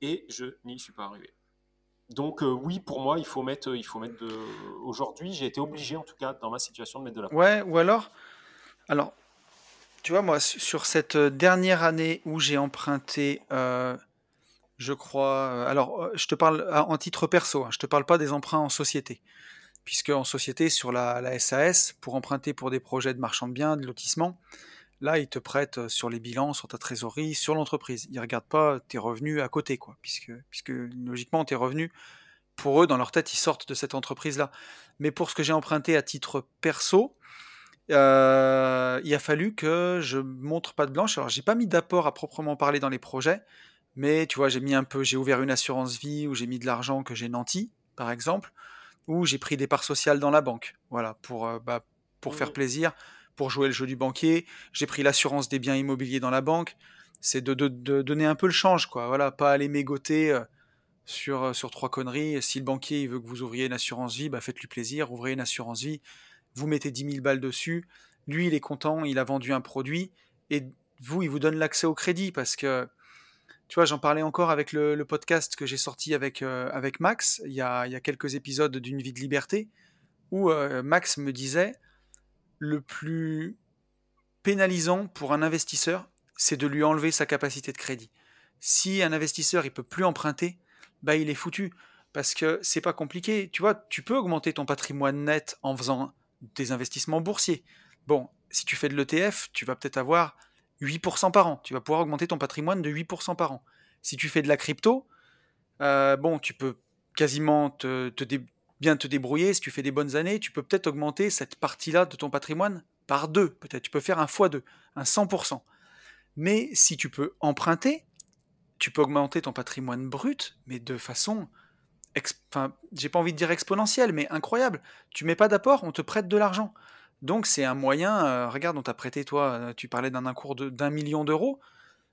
et je n'y suis pas arrivé. Donc euh, oui, pour moi, il faut mettre, il faut mettre de. Aujourd'hui, j'ai été obligé, en tout cas, dans ma situation, de mettre de la. Ouais, ou alors, alors, tu vois, moi, su- sur cette euh, dernière année où j'ai emprunté, euh, je crois, euh, alors, euh, je te parle à- en titre perso, hein, je te parle pas des emprunts en société, puisque en société, sur la, SAS, pour emprunter pour des projets de marchand de biens, de lotissement, là, ils te prêtent euh, sur les bilans, sur ta trésorerie, sur l'entreprise. Ils regardent pas tes revenus à côté, quoi, puisque, puisque logiquement, tes revenus, pour eux, dans leur tête, ils sortent de cette entreprise-là. Mais pour ce que j'ai emprunté à titre perso, euh, il a fallu que je montre pas de blanche. Alors, j'ai pas mis d'apport à proprement parler dans les projets, mais tu vois, j'ai mis un peu, j'ai ouvert une assurance vie où j'ai mis de l'argent que j'ai nanti, par exemple, ou j'ai pris des parts sociales dans la banque. Voilà, pour, euh, bah, pour faire Mhm. plaisir, pour jouer le jeu du banquier. J'ai pris l'assurance des biens immobiliers dans la banque. C'est de, de- de donner un peu le change, quoi. Voilà, pas aller mégoter euh, sur, euh, sur trois conneries. Si le banquier il veut que vous ouvriez une assurance vie, bah, faites-lui plaisir, ouvrez une assurance vie vous mettez 10 000 balles dessus, lui il est content, il a vendu un produit, et vous il vous donne l'accès au crédit parce que, tu vois, j'en parlais encore avec le, podcast que j'ai sorti avec, euh, avec Max, il y, a, il y a quelques épisodes d'une vie de liberté, où euh, Max me disait, le plus pénalisant pour un investisseur, c'est de lui enlever sa capacité de crédit. Si un investisseur il peut plus emprunter, bah il est foutu parce que c'est pas compliqué. Tu vois, tu peux augmenter ton patrimoine net en faisant des investissements boursiers. Bon, si tu fais de l'ETF, tu vas peut-être avoir 8% par an. Tu vas pouvoir augmenter ton patrimoine de 8% par an. Si tu fais de la crypto, euh, bon, tu peux quasiment te, bien te débrouiller. Si tu fais des bonnes années, tu peux peut-être augmenter cette partie-là de ton patrimoine par deux. Peut-être tu peux faire un x2, un 100%. Mais si tu peux emprunter, tu peux augmenter ton patrimoine brut, mais de façon enfin, j'ai pas envie de dire exponentielle, mais incroyable. Tu mets pas d'apport, on te prête de l'argent. Donc c'est un moyen, euh, regarde, on t'a prêté, toi, euh, tu parlais d'un encours de- d'un million d'euros.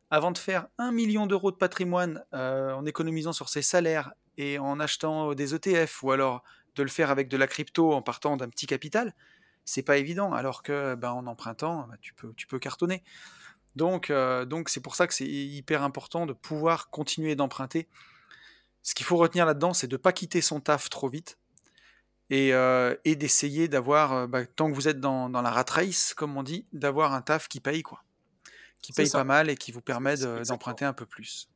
Avant de faire un million d'euros de patrimoine euh, en économisant sur ses salaires et en achetant des ETF, ou alors de le faire avec de la crypto en partant d'un petit capital, c'est pas évident. Alors que ben, en empruntant, ben, tu, peux, cartonner. Donc, donc c'est pour ça que c'est hyper important de pouvoir continuer d'emprunter. Ce qu'il faut retenir là-dedans, c'est de ne pas quitter son taf trop vite et, euh, et d'essayer d'avoir, euh, bah, tant que vous êtes dans, dans, la rat race, comme on dit, d'avoir un taf qui paye, quoi. Qui paye pas mal et qui vous permet d'emprunter un peu plus.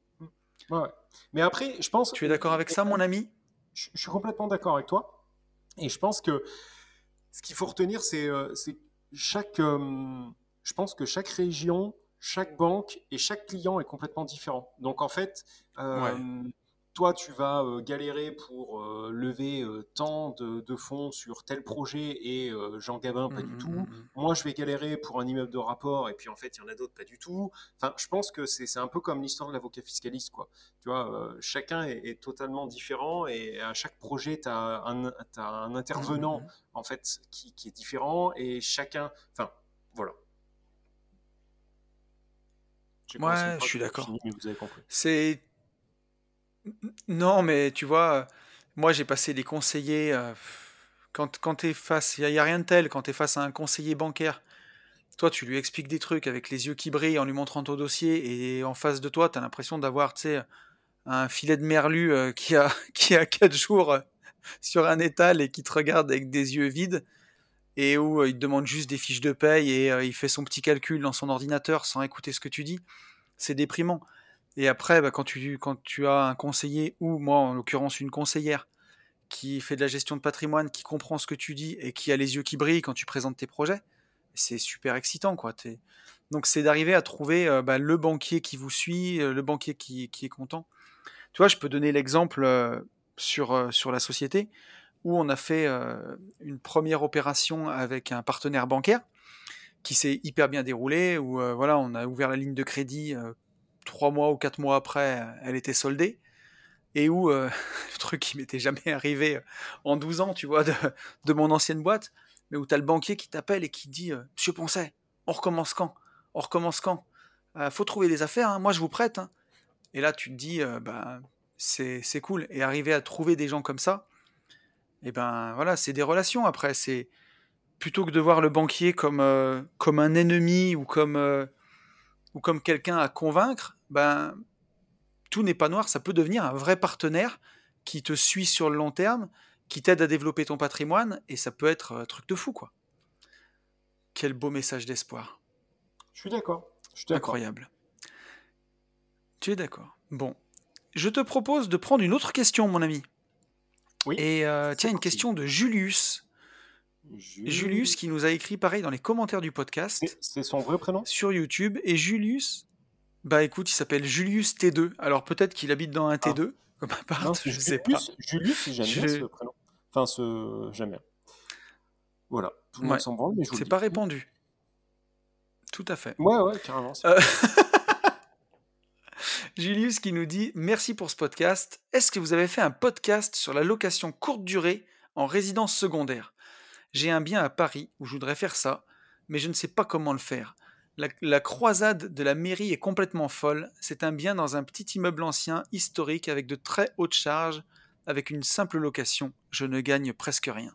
Ouais. Mais après, je pense. Tu es d'accord avec ça, mon ami? Je, je, suis complètement d'accord avec toi. Et je pense que ce qu'il faut retenir, c'est chaque. je pense que chaque région chaque banque et chaque client est complètement différent. Donc en fait, euh, toi, tu vas euh, galérer pour euh, lever tant de, fonds sur tel projet et Jean Gabin, pas du mmh, tout. Mmh, mmh. Moi, je vais galérer pour un immeuble de rapport et puis en fait, il y en a d'autres, pas du tout. Enfin, je pense que c'est un peu comme l'histoire de l'avocat fiscaliste, quoi. Tu vois, chacun est, totalement différent et à chaque projet, tu as, un intervenant, en fait, qui, qui est différent et chacun, enfin, voilà. Ouais, je suis d'accord. C'est non, mais tu vois, moi j'ai passé des conseillers. Euh, quand quand es face, il y, a rien de tel quand tu es face à un conseiller bancaire. Toi, tu lui expliques des trucs avec les yeux qui brillent en lui montrant ton dossier, et en face de toi, tu as l'impression d'avoir, tu un filet de merlu euh, qui a qui a quatre jours euh, sur un étal et qui te regarde avec des yeux vides et où il te demande juste des fiches de paye et il fait son petit calcul dans son ordinateur sans écouter ce que tu dis, c'est déprimant. Et après, bah, quand, tu, as un conseiller, ou moi en l'occurrence une conseillère, qui fait de la gestion de patrimoine, qui comprend ce que tu dis et qui a les yeux qui brillent quand tu présentes tes projets, c'est super excitant. Donc c'est d'arriver à trouver bah, le banquier qui vous suit, le banquier qui, est content. Tu vois, je peux donner l'exemple sur, sur la société où on a fait euh, une première opération avec un partenaire bancaire qui s'est hyper bien déroulé, où euh, voilà, on a ouvert la ligne de crédit euh, trois mois ou quatre mois après, elle était soldée, et où le truc qui m'était jamais arrivé en 12 ans, tu vois, de, mon ancienne boîte, mais où tu as le banquier qui t'appelle et qui dit Monsieur Poncet, on recommence quand? On recommence quand? Faut trouver des affaires, hein, moi je vous prête. Hein. Et là, tu te dis, bah, c'est cool. Et arriver à trouver des gens comme ça, et ben voilà, c'est des relations après. C'est plutôt que de voir le banquier comme, euh, un ennemi euh, ou comme quelqu'un à convaincre, ben tout n'est pas noir. Ça peut devenir un vrai partenaire qui te suit sur le long terme, qui t'aide à développer ton patrimoine, et ça peut être un truc de fou, quoi. Quel beau message d'espoir. Je suis d'accord. Incroyable. Tu es d'accord. Bon. Je te propose de prendre une autre question, mon ami. Et euh, tiens, une question de Julius. Julius. qui nous a écrit pareil dans les commentaires du podcast. C'est son vrai prénom? Sur YouTube. Et Julius, bah écoute, il s'appelle Julius T2. Alors peut-être qu'il habite dans un T2, ah. comme un non, je sais pas. Julius, j'aime bien ce prénom. Enfin, ce... j'aime bien. Voilà. Tout le monde s'en branle, mais je C'est pas répandu. Tout à fait. Ouais, ouais, carrément. Euh... Julius qui nous dit Merci pour ce podcast. Est-ce que vous avez fait un podcast sur la location courte durée en résidence secondaire? J'ai un bien à Paris où je voudrais faire ça, mais je ne sais pas comment le faire. La, croisade de la mairie est complètement folle. C'est un bien dans un petit immeuble ancien, historique, avec de très hautes charges, avec une simple location. Je ne gagne presque rien.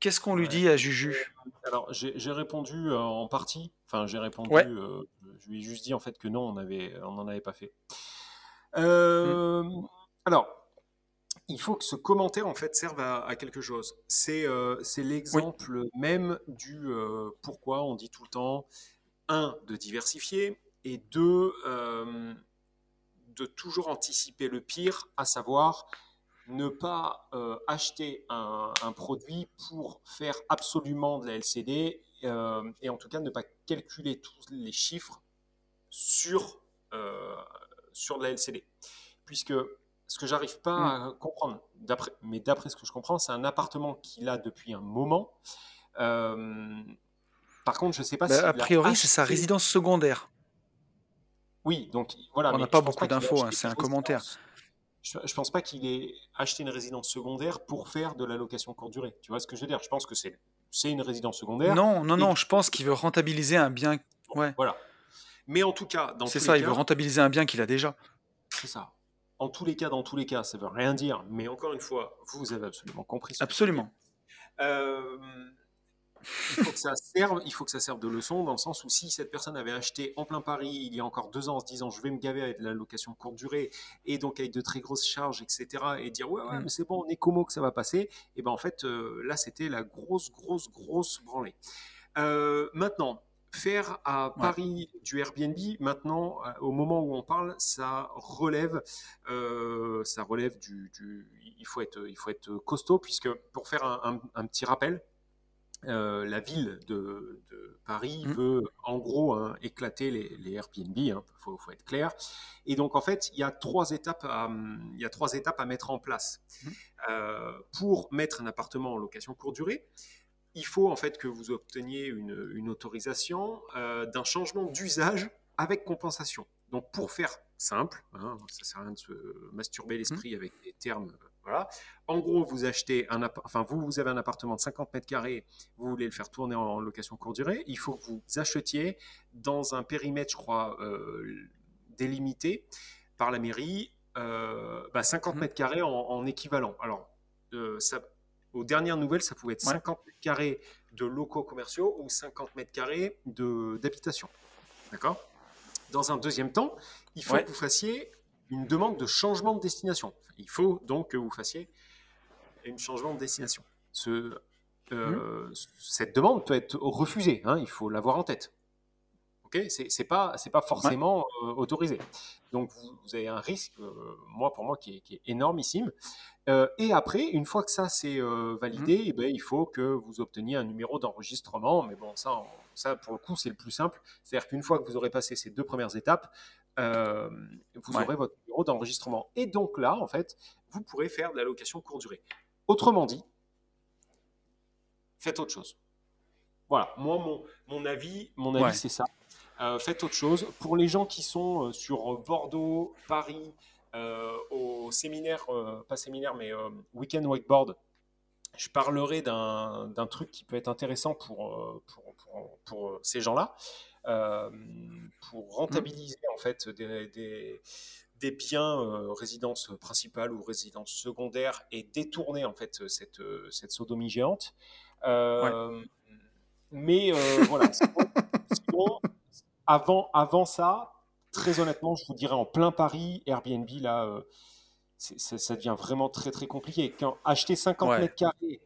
Qu'est-ce qu'on lui dit à Juju? Alors, j'ai répondu euh, en partie. Enfin, j'ai répondu. Euh, je lui ai juste dit en fait que non, on avait, on n'en avait pas fait. Euh, mm. Alors, il faut que ce commentaire en fait serve à, quelque chose. C'est c'est l'exemple même du pourquoi on dit tout le temps un de diversifier et deux de toujours anticiper le pire, à savoir ne pas euh, acheter un, produit pour faire absolument de la LCD euh, et en tout cas ne pas calculer tous les chiffres sur, euh, sur de la LCD. Puisque ce que j'arrive pas à mm. comprendre, mais d'après ce que je comprends, c'est un appartement qu'il a depuis un moment. Par contre, je sais pas bah, si. A priori, c'est sa résidence secondaire. Oui, donc voilà. On n'a pas beaucoup d'infos, hein, c'est un commentaire je ne pense pas qu'il ait acheté une résidence secondaire pour faire de la location courte durée. Tu vois ce que je veux dire? Je pense que c'est une résidence secondaire. Non, non, non, je pense qu'il veut rentabiliser un bien. Ouais. Voilà. Mais en tout cas, dans C'est ça, il veut rentabiliser un bien qu'il a déjà. C'est ça. En tous les cas, dans tous les cas, ça veut rien dire. Mais encore une fois, vous avez absolument compris. absolument. Euh, il faut que ça serve, il faut que ça serve de leçon dans le sens où si cette personne avait acheté en plein Paris il y a encore deux ans en se disant je vais me gaver avec de la location courte durée et donc avec de très grosses charges, etc. et dire ouais, ouais, Mm. mais c'est bon, on est como que ça va passer, et ben en fait euh, là c'était la grosse, grosse, grosse branlée. Euh, maintenant, faire à Ouais. Paris du Airbnb, maintenant, euh, au moment où on parle, ça relève, euh, ça relève du, du- il faut être, il faut être costaud puisque pour faire un, un- un petit rappel, euh, la ville de, de Paris Mm. veut en gros hein, éclater les, les Airbnb, il faut, faut être clair. Et donc en fait, il y a trois étapes à, il y a trois étapes à mettre en place. Mm. Euh, pour mettre un appartement en location courte durée, il faut en fait que vous obteniez une, une autorisation euh, d'un changement d'usage avec compensation. Donc pour faire simple, hein, ça sert à rien de se masturber l'esprit avec des termes. Voilà. En gros, vous achetez un, enfin vous, vous avez un appartement de 50 mètres carrés, vous voulez le faire tourner en location courte durée, il faut que vous achetiez dans un périmètre, je crois, euh, délimité par la mairie, euh, bah, 50 Mhm. mètres carrés en, en équivalent. Alors, euh, ça, aux dernières nouvelles, ça pouvait être Ouais. 50 mètres carrés de locaux commerciaux ou 50 mètres carrés d'habitation. D'accord? Dans un deuxième temps, il faut Ouais. que vous fassiez une demande de changement de destination. Il faut donc que vous fassiez un changement de destination. Ce, euh, Cette demande peut être refusée, hein, il faut l'avoir en tête. C'est pas c'est pas forcément euh, autorisé. Donc vous, vous avez un risque, euh, moi pour moi qui est, qui est énormissime. Et après, une fois que ça c'est validé, Mhm. eh ben, il faut que vous obteniez un numéro d'enregistrement. Mais bon, ça, on- ça pour le coup c'est le plus simple. C'est-à-dire qu'une fois que vous aurez passé ces deux premières étapes, euh, vous Ouais. aurez votre numéro d'enregistrement. Et donc là, en fait, vous pourrez faire de la location courte durée. Autrement dit, faites autre chose. Voilà, moi, mon, mon avis, mon avis Ouais. c'est ça. Euh, faites autre chose. Pour les gens qui sont euh, sur Bordeaux, Paris, euh, au séminaire, pas séminaire, mais week-end wakeboard, je parlerai d'un truc qui peut être intéressant pour, pour, pour, pour, ces gens-là, pour rentabiliser en fait des, des, des biens euh, résidence principale ou résidence secondaire et détourner en fait cette, euh, cette sodomie géante. Euh, Mais euh, voilà, sinon, sinon, avant, avant ça, très honnêtement, je vous dirais en plein Paris, Airbnb, là, euh, ça devient vraiment très très compliqué. Quand acheter 50 Ouais. mètres carrés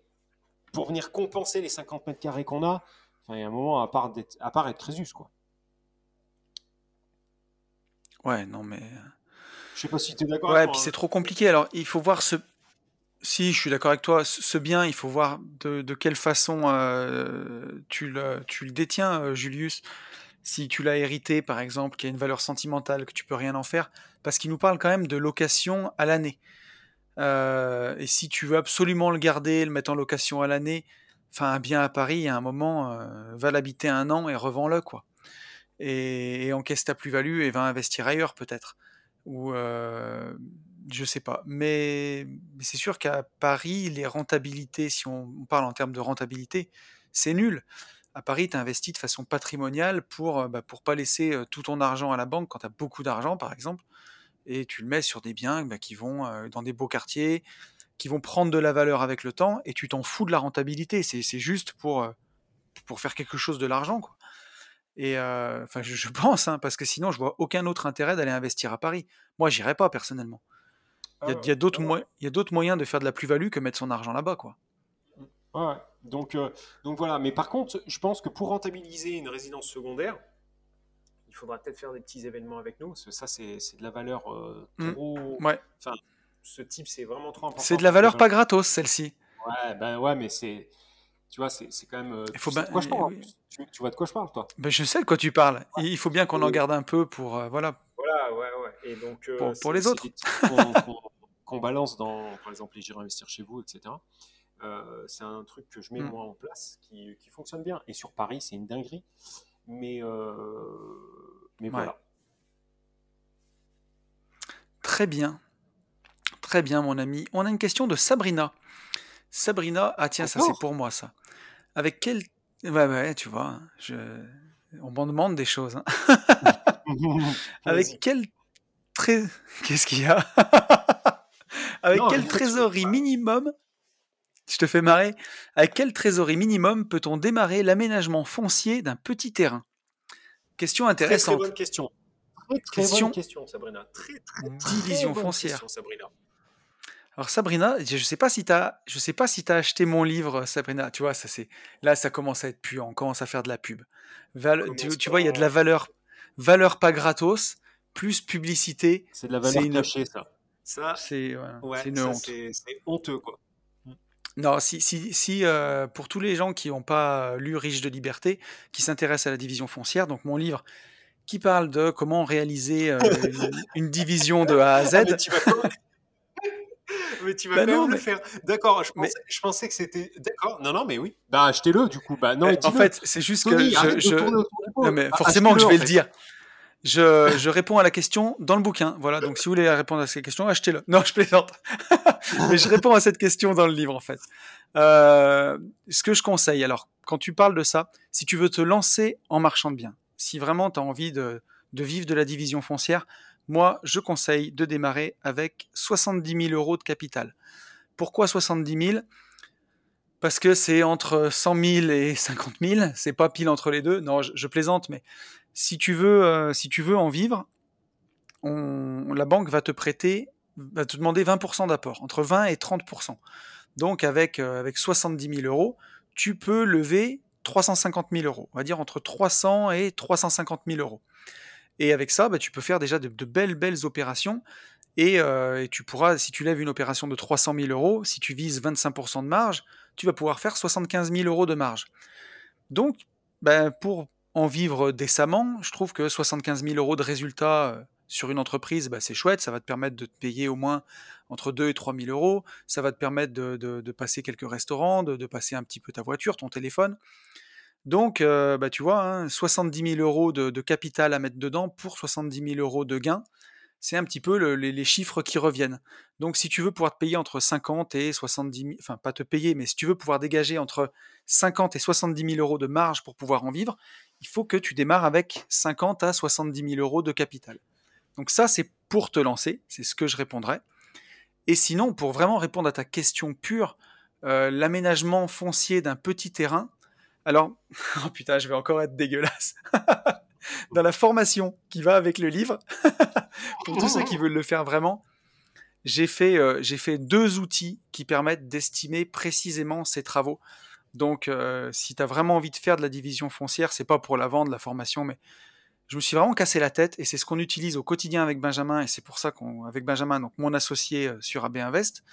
pour venir compenser les 50 mètres carrés qu'on a, enfin, il y a un moment à part, d'être- à part être Crésus, quoi. Ouais, non, mais. Je sais pas si tu es d'accord Ouais, avec puis moi, c'est hein. trop compliqué. Alors, il faut voir ce. Si, je suis d'accord avec toi. Ce bien, il faut voir de, de quelle façon euh, tu, le, tu le détiens, euh, Julius. Si tu l'as hérité, par exemple, qui a une valeur sentimentale, que tu peux rien en faire, parce qu'il nous parle quand même de location à l'année. Euh, et si tu veux absolument le garder, le mettre en location à l'année, enfin, un bien à Paris, à un moment, euh, va l'habiter un an et revends-le, quoi. Et, encaisse ta plus-value et va investir ailleurs, peut-être. Ou, euh, je sais pas. Mais, c'est sûr qu'à Paris, les rentabilités, si on, parle en termes de rentabilité, c'est nul. À Paris, tu investis de façon patrimoniale pour euh, bah, pas laisser euh, tout ton argent à la banque quand tu as beaucoup d'argent, par exemple, et tu le mets sur des biens bah, qui vont dans des beaux quartiers, qui vont prendre de la valeur avec le temps, et tu t'en fous de la rentabilité. C'est juste pour, euh, pour faire quelque chose de l'argent. Et euh, enfin, je, je pense, hein, parce que sinon, je vois aucun autre intérêt d'aller investir à Paris. Moi, j'irais pas personnellement. Il y a, Ah, a d'autres ouais. moyens de faire de la plus-value que mettre son argent là-bas, quoi. Ouais. Donc, euh, donc voilà. Mais par contre, je pense que pour rentabiliser une résidence secondaire, il faudra peut-être faire des petits événements avec nous. Parce que ça, c'est de la valeur euh, Mm. trop. Ouais. Enfin, ce type, c'est vraiment trop important. C'est de la valeur pas gratos, celle-ci. Ouais, ben ouais, mais c'est. Tu vois, c'est quand même. euh, Il tu faut sais de quoi je parle en oui. plus. Tu, tu vois de quoi je parle, toi? Ben, je sais de quoi tu parles. Il il faut bien qu'on en garde un peu pour, euh, voilà. Voilà, ouais, ouais. Et donc, euh, Pour- les autres. qu'on balance dans, par exemple, les J'irai investir chez vous, etc. Euh, c'est un truc que je mets Mm. moi en place qui, qui fonctionne bien. Et sur Paris, c'est une dinguerie. Mais, mais Ouais. voilà. Très bien. Très bien, mon ami. On a une question de Sabrina. Sabrina, ah tiens, ça c'est pour moi, ça. Avec quel... Ouais, ouais, tu vois, je... on m'en demande des choses. hein. Avec quel... Très... Qu'est-ce qu'il y a? Avec Non, quel rien, tu trésorerie minimum je te fais marrer. Avec quelle trésorerie minimum peut-on démarrer l'aménagement foncier d'un petit terrain? Question intéressante. Très, très bonne question. Très, très Question- bonne question, Sabrina. Très, très, très Division bonne foncière. question, Sabrina. Alors Sabrina, je ne sais pas si tu as, je sais pas si tu acheté mon livre Sabrina, tu vois, ça c'est là ça commence à être puant, on commence à faire de la pub. Val- tu, vois, il y a de la valeur valeur pas gratos plus publicité, C'est de la valeur une- cachée, ça. Ça, c'est ouais, c'est une ça, honte. c'est c'est honteux, quoi. Non, si, si, si euh, pour tous les gens qui n'ont pas lu Riche de liberté, qui s'intéressent à la division foncière, donc mon livre qui parle de comment réaliser euh, une, une division de A à Z. Ah, mais tu vas Bah quand non, même le faire. D'accord, je, mais- pensais- je pensais que c'était. D'accord, non, non, mais oui. Bah, achetez-le, du coup. Bah, non, mais en fait, c'est juste que je, je- non, mais Bah, forcément que je vais le fait. dire. Je, je réponds à la question dans le bouquin. Voilà, donc si vous voulez répondre à cette question, achetez-le. Non, je plaisante. Mais je réponds à cette question dans le livre, en fait. Euh, ce que je conseille, alors, quand tu parles de ça, si tu veux te lancer en marchand de biens, si vraiment tu as envie de, de vivre de la division foncière, moi, je conseille de démarrer avec 70 000 euros de capital. Pourquoi 70 000 Parce que c'est entre 100 000 et 50 000. C'est pas pile entre les deux. Non, je, plaisante, mais si tu veux, euh, si tu veux en vivre, la banque va te prêter, va te demander 20% d'apport, entre 20 et 30%. Donc avec, euh, avec 70 000 euros, tu peux lever 350 000 euros, on va dire entre 300 et 350 000 euros. Et avec ça, bah, tu peux faire déjà de, belles, belles opérations. Et, euh, et tu pourras, si tu lèves une opération de 300 000 euros, si tu vises 25% de marge, tu vas pouvoir faire 75 000 euros de marge. Donc, ben, pour en vivre décemment, je trouve que 75 000 euros de résultat euh, sur une entreprise, ben, c'est chouette. Ça va te permettre de te payer au moins entre 2 et 3 000 euros. Ça va te permettre de, passer quelques restaurants, de passer un petit peu ta voiture, ton téléphone. Donc, euh, bah, tu vois, hein, 70 000 euros de, capital à mettre dedans pour 70 000 euros de gains, c'est un petit peu le- les, les chiffres qui reviennent. Donc, si tu veux pouvoir te payer entre 50 et 70 000, enfin, pas te payer, mais si tu veux pouvoir dégager entre 50 et 70 000 euros de marge pour pouvoir en vivre, il faut que tu démarres avec 50 à 70 000 euros de capital. Donc, ça, c'est pour te lancer, c'est ce que je répondrai. Et sinon, pour vraiment répondre à ta question pure, euh, l'aménagement foncier d'un petit terrain, alors, oh putain, je vais encore être dégueulasse. Dans la formation qui va avec le livre, pour tous ceux qui veulent le faire vraiment, j'ai fait, euh, j'ai fait deux outils qui permettent d'estimer précisément ces travaux. Donc, euh, si tu as vraiment envie de faire de la division foncière, c'est pas pour la vendre, la formation, mais je me suis vraiment cassé la tête et c'est ce qu'on utilise au quotidien avec Benjamin et c'est pour ça qu'on, avec Benjamin, donc mon associé euh, sur AB Invest,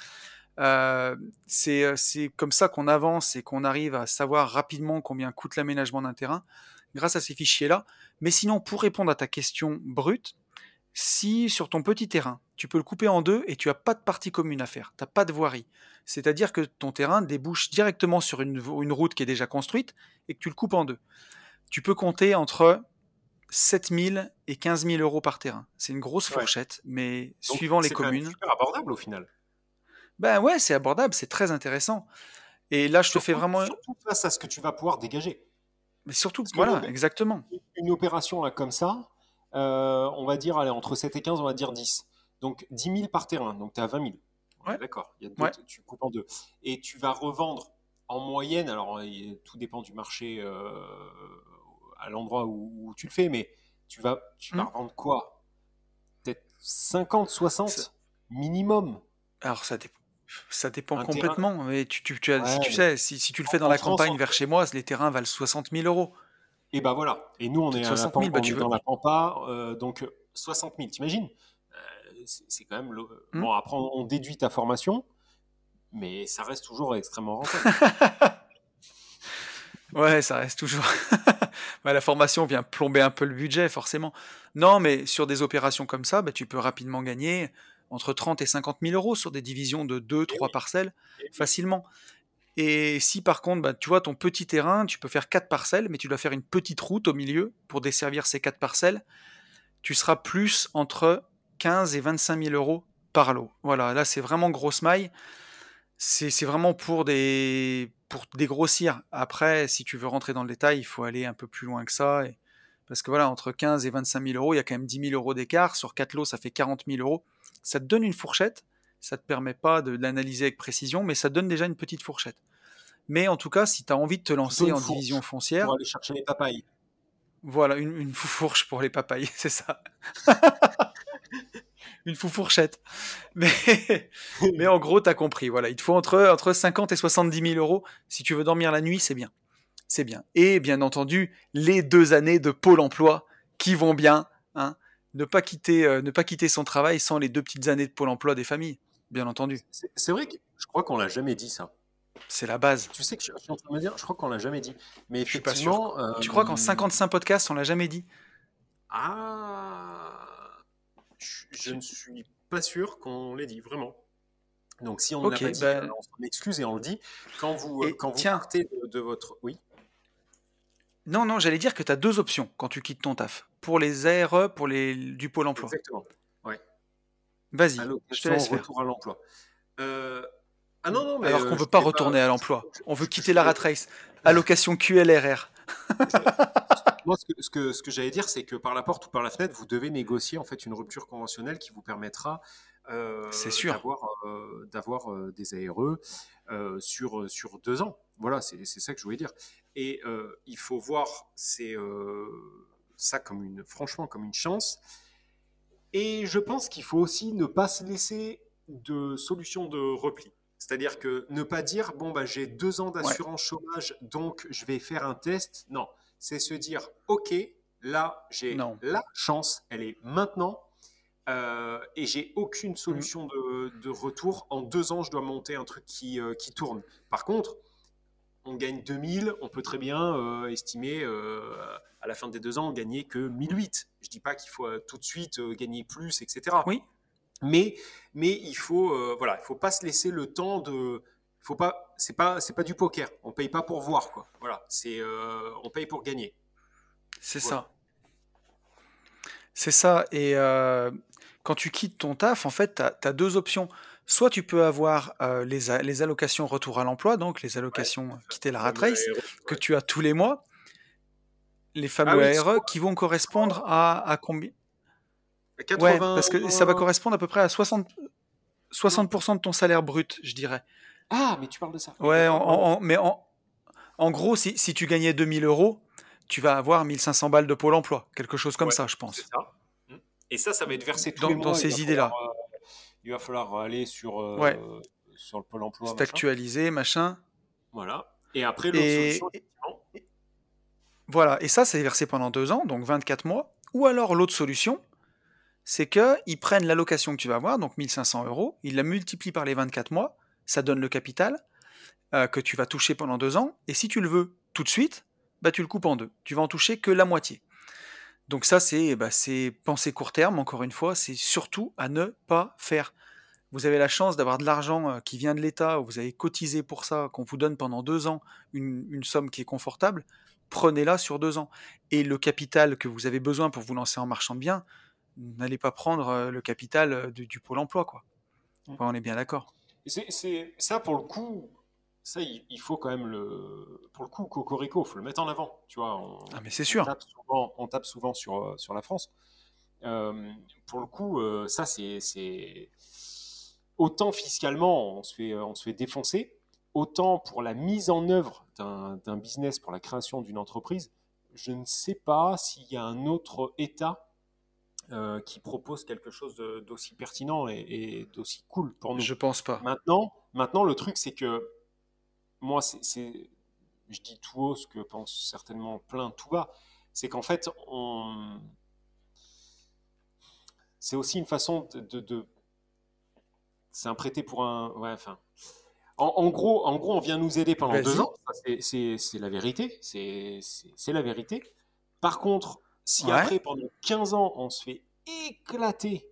euh, c'est euh, c'est comme ça qu'on avance et qu'on arrive à savoir rapidement combien coûte l'aménagement d'un terrain grâce à ces fichiers-là. Mais sinon, pour répondre à ta question brute, si sur ton petit terrain, tu peux le couper en deux et tu n'as pas de partie commune à faire, tu n'as pas de voirie, c'est-à-dire que ton terrain débouche directement sur une, route qui est déjà construite et que tu le coupes en deux, tu peux compter entre 7 000 et 15 000 euros par terrain. C'est une grosse Ouais. fourchette, mais Donc, suivant les c'est communes, super abordable au final. Ben ouais, c'est abordable, c'est très intéressant. Et là, je te fais Surtout- vraiment. Surtout face à ce que tu vas pouvoir dégager. Mais surtout, Parce voilà, exactement. Une opération là, comme ça, euh, on va dire allez, entre 7 et 15, on va dire 10. Donc 10 000 par terrain, donc tu es à 20 000. Ouais. D'accord, Ouais. tu coupes en deux. Et tu vas revendre en moyenne, alors il- tout dépend du marché euh, à l'endroit où, où tu le fais, mais tu vas, tu vas Hmm. revendre quoi? Peut-être 50, 60 Ça- minimum. Alors, ça, dé- ça dépend Un complètement. Mais tu, tu, tu as- si tu mais- sais, si, si tu le fais dans la France, campagne en- vers chez moi, les terrains valent 60 000 euros. Et ben voilà. Et nous, on est, Peut-être à la 60 000, pampa, bah, on est dans la pampa, euh, donc euh, 60 000, t'imagines? Euh, c'est, quand même. le- Hmm. Bon, après, on, on déduit ta formation, mais ça reste toujours extrêmement rentable. Ouais, ça reste toujours. Bah, la formation vient plomber un peu le budget, forcément. Non, mais sur des opérations comme ça, bah, tu peux rapidement gagner entre 30 et 50 000 euros sur des divisions de 2, 3 parcelles, facilement. Et si par contre, bah, tu vois, ton petit terrain, tu peux faire 4 parcelles, mais tu dois faire une petite route au milieu pour desservir ces 4 parcelles, tu seras plus entre 15 et 25 000 euros par lot. Voilà, là c'est vraiment grosse maille. C'est vraiment pour dégrossir. Après, si tu veux rentrer dans le détail, il faut aller un peu plus loin que ça. parce que voilà, entre 15 et 25 000 euros, il y a quand même 10 000 euros d'écart. Sur 4 lots, ça fait 40 000 euros. Ça te donne une fourchette. ça te permet pas de l'analyser avec précision, mais ça donne déjà une petite fourchette. Mais en tout cas, si tu as envie de te lancer en division foncière, Pour aller chercher les papayes. voilà, une, une fourche pour les papayes, c'est ça. une fourchette. Mais, mais en gros, tu as compris. Voilà, il te faut entre, entre 50 et 70 000 euros. Si tu veux dormir la nuit, c'est bien. C'est bien. Et bien entendu, les deux années de Pôle emploi qui vont bien. Ne, pas quitter, euh, ne pas quitter son travail sans les deux petites années de Pôle emploi des familles, bien entendu. C'est vrai que je crois qu'on l'a jamais dit ça. C'est la base. Tu sais que je je suis en train de me dire, je crois qu'on l'a jamais dit. Mais Je suis pas sûr. effectivement. euh, Tu crois qu'en 55 podcasts, on l'a jamais dit? Ah. Je, je ne suis pas sûr qu'on l'ait dit, vraiment. Donc si on ne l'a pas dit, ben- on s'en excuse et on le dit. Quand vous, euh, Et quand vous tiens. partez de, de votre. Oui? Non, non, j'allais dire que tu as deux options quand tu quittes ton taf. Pour les ARE, pour les du Pôle emploi. Exactement. Vas-y, je te laisse faire. à l'emploi. Euh, Ah non, non, mais. Alors euh, qu'on je veut pas retourner à l'emploi. On veut quitter la rat race. Allocation QLRR. Moi, ce que, ce que, ce que j'allais dire, c'est que par la porte ou par la fenêtre, vous devez négocier en fait une rupture conventionnelle qui vous permettra euh, C'est sûr. d'avoir euh, d'avoir, euh, des ARE euh, sur, sur deux ans. Voilà, c'est c'est ça que je voulais dire. Et il faut voir c'est, ça comme une, franchement comme une chance. Et je pense qu'il faut aussi ne pas se laisser de solution de repli. C'est-à-dire que ne pas dire, bon, bah, j'ai deux ans d'assurance chômage, donc je vais faire un test. Non, c'est se dire, OK, là, j'ai la chance, elle est maintenant, euh, et j'ai Mm. aucune solution de, de retour. En deux ans, je dois monter un truc qui, euh, qui tourne. Par contre, on gagne 2000, on peut très bien euh, estimer à la fin des deux ans gagner que 1008. Je dis pas qu'il faut tout de suite gagner plus, etc. Oui. Mais, mais il faut, voilà, il faut pas se laisser le temps de, faut pas, c'est pas, c'est pas du poker. On paye pas pour voir, quoi. Voilà, c'est, on paye pour gagner. C'est Voilà. ça. C'est ça. Et quand tu quittes ton taf, en fait, tu as, deux options. Soit tu peux avoir euh, les, a- les allocations retour à l'emploi, donc les allocations quitter la rat race, que tu as tous les mois, les fameux Ah oui, ARE, qui vont correspondre à, à combien 80... Ouais, parce que ça va correspondre à peu près à 60, 60% de ton salaire brut, je dirais. Ah, mais tu parles de ça. Ouais, en- mais en, en gros, si, si tu gagnais 2000 euros, tu vas avoir 1500 balles de Pôle emploi, quelque chose comme Ouais, ça, je pense. C'est ça. Et ça, ça va être versé tous Dans- les dans mois. ces Il va idées-là. euh, il va falloir aller sur, euh, Ouais. sur le pôle emploi. C'est machin. actualisé, machin. Voilà. Et après, l'autre Et- solution, effectivement, Voilà, et ça, c'est versé pendant deux ans, donc 24 mois. Ou alors l'autre solution, c'est qu'ils prennent l'allocation que tu vas avoir, donc 1500 euros, ils la multiplient par les 24 mois, ça donne le capital euh, que tu vas toucher pendant deux ans, et si tu le veux tout de suite, bah, tu le coupes en deux. Tu vas en toucher que la moitié. Donc ça, c'est bah, c'est penser court terme, encore une fois, c'est surtout à ne pas faire. Vous avez la chance d'avoir de l'argent euh, qui vient de l'État, vous avez cotisé pour ça, qu'on vous donne pendant deux ans une, une somme qui est confortable, prenez-la sur deux ans. Et le capital que vous avez besoin pour vous lancer en marchand de biens, n'allez pas prendre euh, le capital euh, du, Pôle emploi. Quoi. Mm. Enfin, on est bien d'accord. c'est- ça, pour le coup, ça, il, faut quand même le. Pour le coup, Cocorico, il faut le mettre en avant. Tu vois, on, Ah, mais c'est sûr. tape souvent, on tape souvent sur, euh, sur la France. Euh, pour le coup, euh, ça, c'est, c'est. Autant fiscalement, on se, fait, on se fait défoncer, autant pour la mise en œuvre d'un, d'un business, pour la création d'une entreprise, je ne sais pas s'il y a un autre État euh, qui propose quelque chose d'aussi pertinent et, et d'aussi cool pour nous. Je pense pas. Maintenant, maintenant, le truc, c'est que moi, c'est, je dis tout haut ce que pensent certainement plein tout bas, c'est qu'en fait, on... c'est aussi une façon de, de- de- c'est un prêté pour un, ouais, enfin, en, en gros, en gros, on vient nous aider pendant deux ans, c'est, la vérité, c'est, la vérité. Par contre, si Ouais. après, pendant 15 ans, on se fait éclater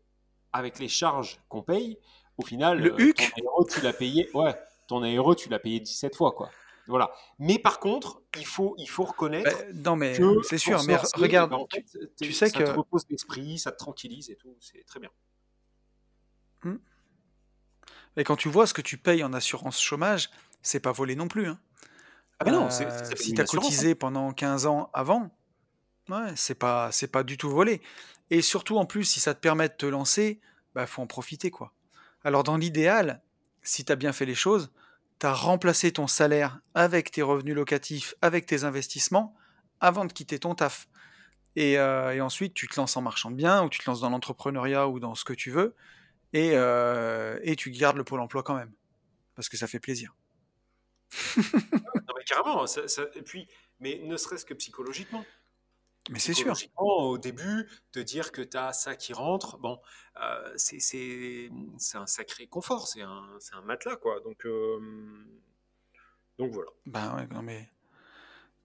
avec les charges qu'on paye, au final, Le euh, ton tu l'as payé, ouais, ton aéro, tu l'as payé 17 fois, quoi. Voilà. Mais par contre, il faut, il faut reconnaître Bah, non, mais que c'est sûr. Mais regarde, en fait, t'es- tu sais ça que- te repose l'esprit, ça te tranquillise et tout, c'est très bien. mais quand tu vois ce que tu payes en assurance chômage, c'est pas volé non plus. hein. Ah non, Euh, ça si tu as assurance, hein. cotisé pendant 15 ans avant, ouais, c'est pas, pas du tout volé. Et surtout, en plus, si ça te permet de te lancer, bah, faut en profiter, quoi. Alors dans l'idéal, si tu as bien fait les choses, tu as remplacé ton salaire avec tes revenus locatifs, avec tes investissements, avant de quitter ton taf. Et, euh, et ensuite, tu te lances en marchand de biens, ou tu te lances dans l'entrepreneuriat, ou dans ce que tu veux, et, euh, tu gardes le pôle emploi quand même. Parce que ça fait plaisir. Non, mais carrément. mais ne serait-ce que psychologiquement. Mais c'est sûr. Au début, te dire que tu as ça qui rentre, bon, euh, c'est un sacré confort, c'est un, un matelas, quoi. Donc, euh, donc voilà. Ben ouais, non mais,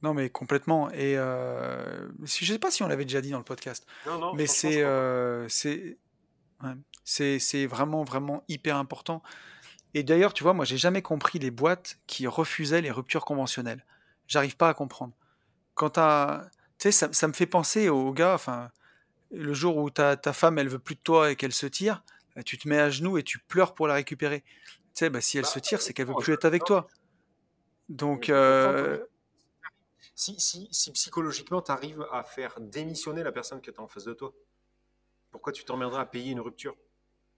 non mais complètement. Et euh, si- je sais pas si on l'avait déjà dit dans le podcast, Non, non, mais c'est euh, c'est ouais, c'est c'est vraiment vraiment hyper important. Et d'ailleurs, tu vois, moi, j'ai jamais compris les boîtes qui refusaient les ruptures conventionnelles. J'arrive pas à comprendre. Quand t'as, tu sais, ça, ça me fait penser aux gars, enfin, le jour où ta, ta femme, elle veut plus de toi et qu'elle se tire, bah, tu te mets à genoux et tu pleures pour la récupérer. Tu sais, bah, si elle Bah, se tire, c'est qu'elle veut plus être avec toi. Donc, euh, si, si, si psychologiquement, tu arrives à faire démissionner la personne tu as en face de toi, pourquoi tu t'emmerderais à payer une rupture?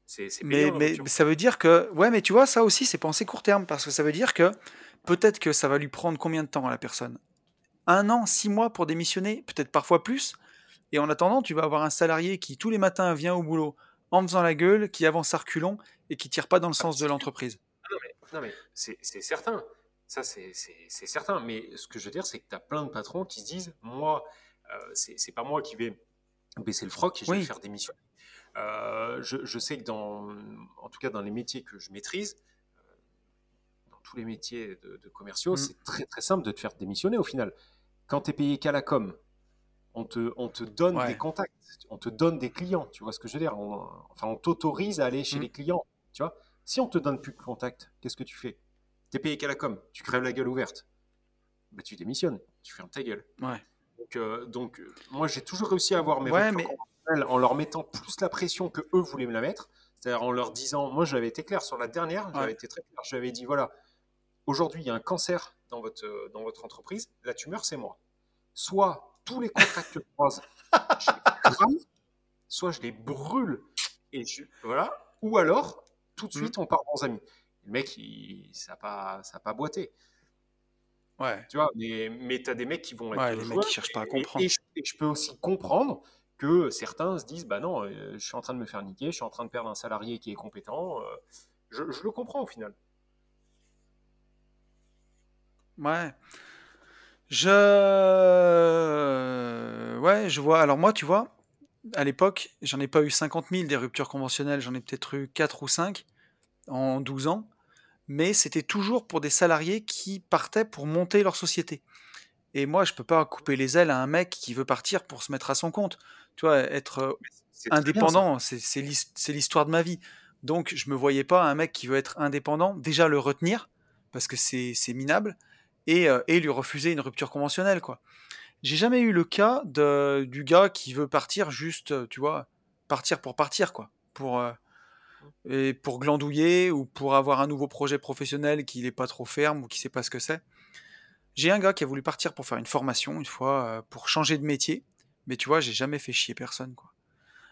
C'est c'est mais, payant, mais ça veut dire que, ouais, mais tu vois, ça aussi, c'est pensée court terme, parce que ça veut dire que peut-être que ça va lui prendre combien de temps à la personne? Un an, six mois pour démissionner, peut-être parfois plus. Et en attendant, tu vas avoir un salarié qui tous les matins vient au boulot en faisant la gueule, qui avance à reculons et qui tire pas dans le Ah, sens de l'entreprise. Non, mais, non, mais c'est c'est certain. Ça, c'est certain. Mais ce que je veux dire, c'est que tu as plein de patrons qui se disent Moi, euh, c'est c'est pas moi qui vais baisser le froc et je vais Oui. faire démissionner. Euh, je, je sais que dans, en tout cas dans les métiers que je maîtrise, euh, dans tous les métiers de, de commerciaux, Mm. c'est très très simple de te faire démissionner au final. Quand tu es payé qu'à la com, on te, on te donne Ouais. des contacts, on te donne des clients, tu vois ce que je veux dire? On, Enfin, on t'autorise à aller chez Mm. les clients, tu vois? Si on te donne plus de contacts, qu'est-ce que tu fais? Tu es payé qu'à la com, tu crèves la gueule ouverte. Bah, tu démissionnes, tu fermes ta gueule. Ouais. Donc, euh, donc euh, moi, j'ai toujours réussi à avoir mes Ouais, mais- en leur mettant plus la pression que eux voulaient me la mettre. C'est-à-dire en leur disant, moi, j'avais été clair sur la dernière, j'avais été très clair. J'avais dit, voilà, aujourd'hui, il y a un cancer dans votre, euh, dans votre entreprise, la tumeur, c'est moi. Soit tous les contrats que je croise, je les crame, soit je les brûle et je, voilà, ou alors, tout de suite, on part bons amis. Le mec, il, ça n'a pas, ça a pas boité. Ouais. Tu vois, mais, mais tu as des mecs qui vont être Ouais, les mecs qui cherchent pas à comprendre. Et, je, et je peux aussi comprendre que certains se disent bah non, euh, je suis en train de me faire niquer, je suis en train de perdre un salarié qui est compétent. euh, je, je le comprends au final. Ouais. Je... Ouais, je vois. Alors moi, tu vois, à l'époque, j'en ai pas eu 50 000 des ruptures conventionnelles, j'en ai peut-être eu 4 ou 5 en 12 ans, mais c'était toujours pour des salariés qui partaient pour monter leur société. Et moi, je peux pas couper les ailes à un mec qui veut partir pour se mettre à son compte. Tu vois, être euh, indépendant, c'est c'est l'his- c'est l'histoire de ma vie. Donc, je me voyais pas un mec qui veut être indépendant, déjà le retenir, parce que c'est minable, et, euh, et lui refuser une rupture conventionnelle, quoi. J'ai jamais eu le cas de, du gars qui veut partir juste, euh, tu vois, partir pour partir, quoi. Pour, euh, et pour glandouiller ou pour avoir un nouveau projet professionnel qui n'est pas trop ferme ou qui sait pas ce que c'est. J'ai un gars qui a voulu partir pour faire une formation une fois, pour changer de métier, mais tu vois, j'ai jamais fait chier personne, quoi.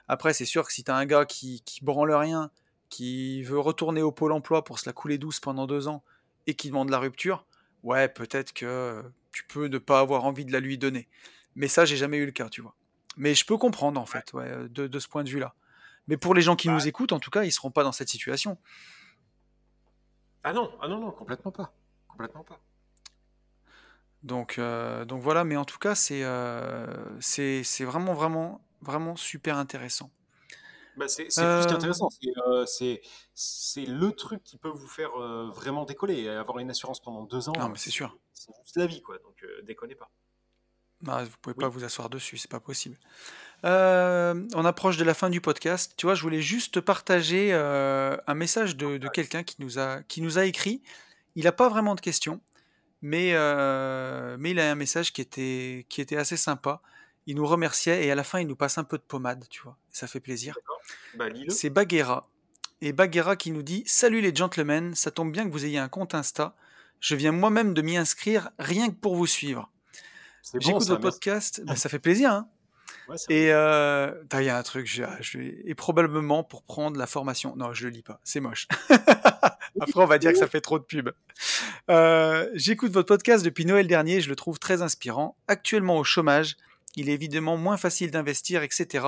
Après, c'est sûr que si t'as un gars qui, qui branle rien, qui veut retourner au pôle emploi pour se la couler douce pendant deux ans et qui demande la rupture, ouais, peut-être que tu peux ne pas avoir envie de la lui donner. Mais ça, j'ai jamais eu le cas, tu vois. Mais je peux comprendre, en fait, ouais, de, de ce point de vue-là. Mais pour les gens qui Bah. nous écoutent, en tout cas, ils seront pas dans cette situation. Ah non, ah non, non, complètement pas. Complètement pas. Donc, euh, donc voilà, mais en tout cas, c'est euh, c'est c'est vraiment, vraiment, vraiment super intéressant. Bah, c'est c'est Euh, plus qu'intéressant. C'est euh, c'est- le truc qui peut vous faire euh, vraiment décoller. Avoir une assurance pendant deux ans, Non, euh, mais c'est sûr. c'est juste la vie, quoi. Donc déconnez pas. Ah, vous pouvez Oui. pas vous asseoir dessus, c'est pas possible. On approche de la fin du podcast. Tu vois, je voulais juste partager un message de, de quelqu'un qui nous a qui nous a écrit. Il n'a pas vraiment de questions, mais mais il a un message qui était qui était assez sympa. Il nous remerciait et à la fin il nous passe un peu de pommade, tu vois. Ça fait plaisir. Bah. C'est Baguera. Et Baguera qui nous dit Salut les gentlemen, ça tombe bien que vous ayez un compte Insta. Je viens moi-même de m'y inscrire rien que pour vous suivre. Bon, J'écoute votre merci. podcast, bah, ça fait plaisir. hein. Ouais, Et euh, il y a un truc, je, je- et probablement pour prendre la formation. Non, je le lis pas, c'est moche. Après, on va dire que ça fait trop de pub. Euh, J'écoute votre podcast depuis Noël dernier, je le trouve très inspirant. Actuellement au chômage, il est évidemment moins facile d'investir, etc.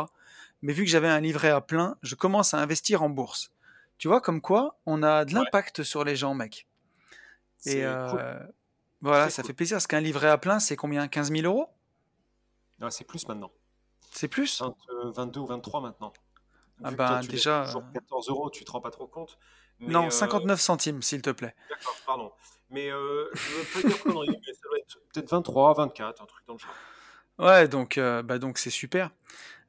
Mais vu que j'avais un livret à plein, je commence à investir en bourse. Tu vois, comme quoi, on a de Ouais. l'impact sur les gens, mec. Et euh, cool. voilà, ça cool. fait plaisir, parce qu'un livret à plein, c'est combien? 15 000 euros? C'est plus maintenant. C'est plus? 20, euh, 22 ou 23 maintenant. Ah Vu bah, toi, tu déjà, déjà. toujours euh, 14 euros, tu te rends pas trop compte. Mais, Non, euh, 59 centimes, s'il te plaît. D'accord, pardon. Mais euh, je veux pas dire conneries, mais ça doit être peut-être 23, 24, un truc dans le genre. Ouais, donc euh, bah donc c'est super.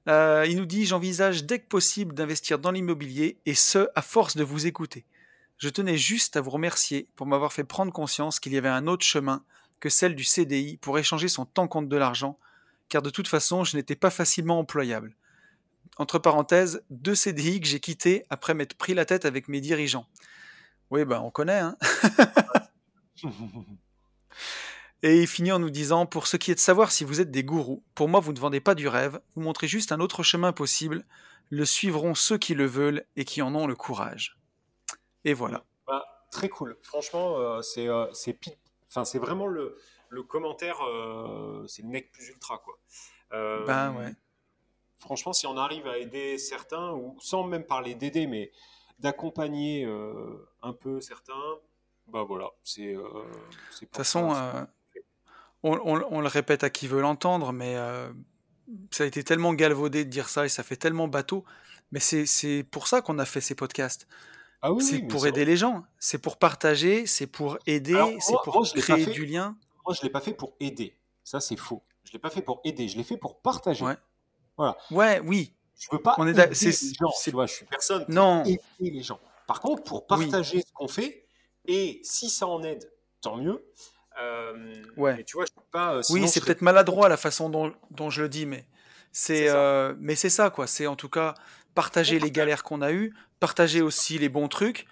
Euh, il nous dit j'envisage dès que possible d'investir dans l'immobilier et ce à force de vous écouter. Je tenais juste à vous remercier pour m'avoir fait prendre conscience qu'il y avait un autre chemin que celle du CDI pour échanger son temps contre de l'argent, car de toute façon je n'étais pas facilement employable. Entre parenthèses, deux CDI que j'ai quittés après m'être pris la tête avec mes dirigeants. Oui, bah on connaît, hein. Et il finit en nous disant Pour ce qui est de savoir si vous êtes des gourous, pour moi vous ne vendez pas du rêve, vous montrez juste un autre chemin possible, le suivront ceux qui le veulent et qui en ont le courage. Et voilà. Bah, très cool. Franchement, euh, c'est euh, enfin, c'est vraiment le, le commentaire, euh, c'est le mec plus ultra, quoi. Euh, Ben ouais. Franchement, si on arrive à aider certains, ou sans même parler d'aider, mais d'accompagner un peu certains, bah voilà, c'est. De toute façon, on, on- on le répète à qui veut l'entendre, mais euh, ça a été tellement galvaudé de dire ça et ça fait tellement bateau. Mais c'est pour ça qu'on a fait ces podcasts. Ah oui, C'est pour aider les gens, c'est pour partager, c'est pour aider, c'est pour moi, créer fait. du lien. Moi, je l'ai pas fait pour aider. Ça, c'est faux. Je l'ai pas fait pour aider. Je l'ai fait pour partager. Ouais. Voilà. Ouais, oui. Je veux pas On est aider les gens. Tu vois, je suis personne pour Non. aider les gens. Par contre, pour Oui. partager ce qu'on fait, et si ça en aide, tant mieux. Euh, Ouais. Mais tu vois, je suis pas. euh, Oui, c'est serais- peut-être maladroit la façon dont, dont je le dis, mais c'est C'est ça. euh, mais c'est ça quoi. C'est en tout cas partager les galères qu'on a eues, partager aussi les bons trucs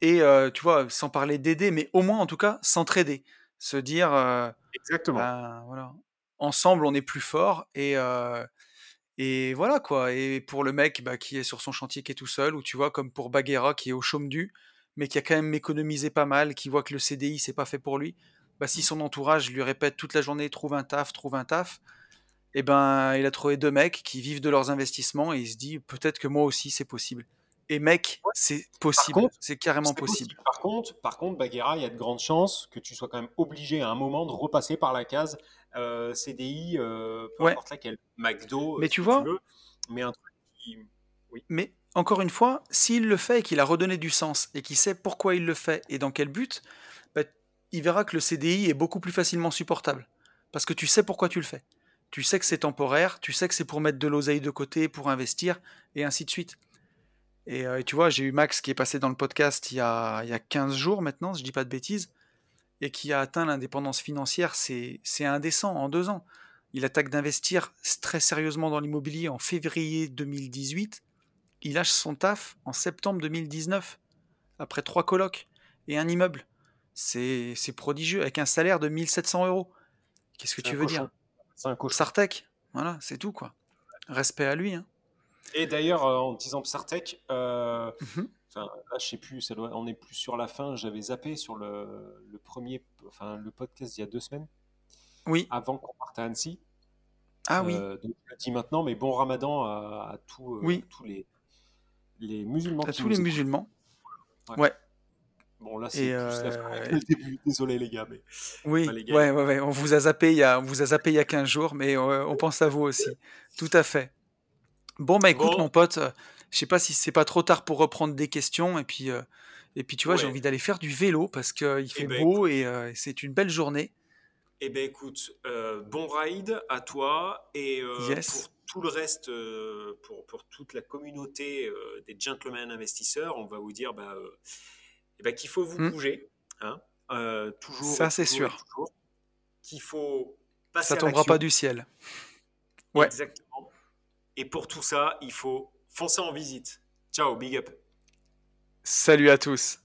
et euh, tu vois, sans parler d'aider, mais au moins en tout cas s'entraider, se dire euh, Exactement. ben, voilà, ensemble on est plus fort et euh, et voilà quoi. Et pour le mec bah, qui est sur son chantier qui est tout seul, ou tu vois comme pour Baguera qui est au chaume du, mais qui a quand même économisé pas mal, qui voit que le CDI c'est pas fait pour lui. Bah, si son entourage lui répète toute la journée trouve un taf, trouve un taf, et ben il a trouvé deux mecs qui vivent de leurs investissements et il se dit peut-être que moi aussi c'est possible. Et mec, Ouais. c'est possible, c'est carrément possible. Par contre, par contre, Baguera, il y a de grandes chances que tu sois quand même obligé à un moment de repasser par la case euh, CDI, euh, peu Ouais. importe laquelle, McDo, euh, Mais tu vois- veux, mais un truc qui, Mais encore une fois, s'il le fait et qu'il a redonné du sens et qu'il sait pourquoi il le fait et dans quel but, il verra que le CDI est beaucoup plus facilement supportable. Parce que tu sais pourquoi tu le fais. Tu sais que c'est temporaire, tu sais que c'est pour mettre de l'oseille de côté, pour investir, et ainsi de suite. Et, euh, tu vois, j'ai eu Max qui est passé dans le podcast il y a, il y a 15 jours maintenant, si je dis pas de bêtises, et qui a atteint l'indépendance financière, c'est indécent en deux ans. Il attaque d'investir très sérieusement dans l'immobilier en février 2018 il lâche son taf en septembre 2019, après trois colocs et un immeuble. C'est prodigieux, avec un salaire de 1700 euros. Qu'est-ce que tu veux cochon. dire? C'est un cochon. Sartec, voilà, c'est tout quoi. Respect à lui. Hein. Et d'ailleurs, euh, en disant Psartec, euh, Mhm. enfin, là, je sais plus, ça doit, on est plus sur la fin. J'avais zappé sur le, le premier, enfin, le podcast il y a deux semaines, Oui, avant qu'on parte à Annecy. ah oui, Euh, donc, je le dis maintenant, mais bon ramadan à, à tous, euh, Oui. tous les, les musulmans à tous les écoutent. musulmans. Ouais. Ouais, Bon, là, c'est euh, le début. Désolé, les gars, mais oui, Enfin, les gars. ouais, ouais, ouais, on vous a zappé il y a, on vous a zappé il y a 15 jours, mais euh, on pense à vous aussi. Tout à fait. Bon, bah écoute, Bon. mon pote, euh, je sais pas si c'est pas trop tard pour reprendre des questions, et puis, euh, et puis tu vois, j'ai envie d'aller faire du vélo parce qu'il fait ben, beau et euh, c'est une belle journée. Eh ben écoute, euh, bon ride à toi et euh, Yes. pour tout le reste, euh, pour, pour toute la communauté euh, des gentlemen investisseurs, on va vous dire bah, euh, eh ben, qu'il faut vous Hmm. bouger, hein, euh, toujours. Ça, c'est sûr. Qu'il faut passer Ça tombera pas du ciel. Ouais. Exactement. Et pour tout ça, il faut foncer en visite. Ciao, big up. Salut à tous.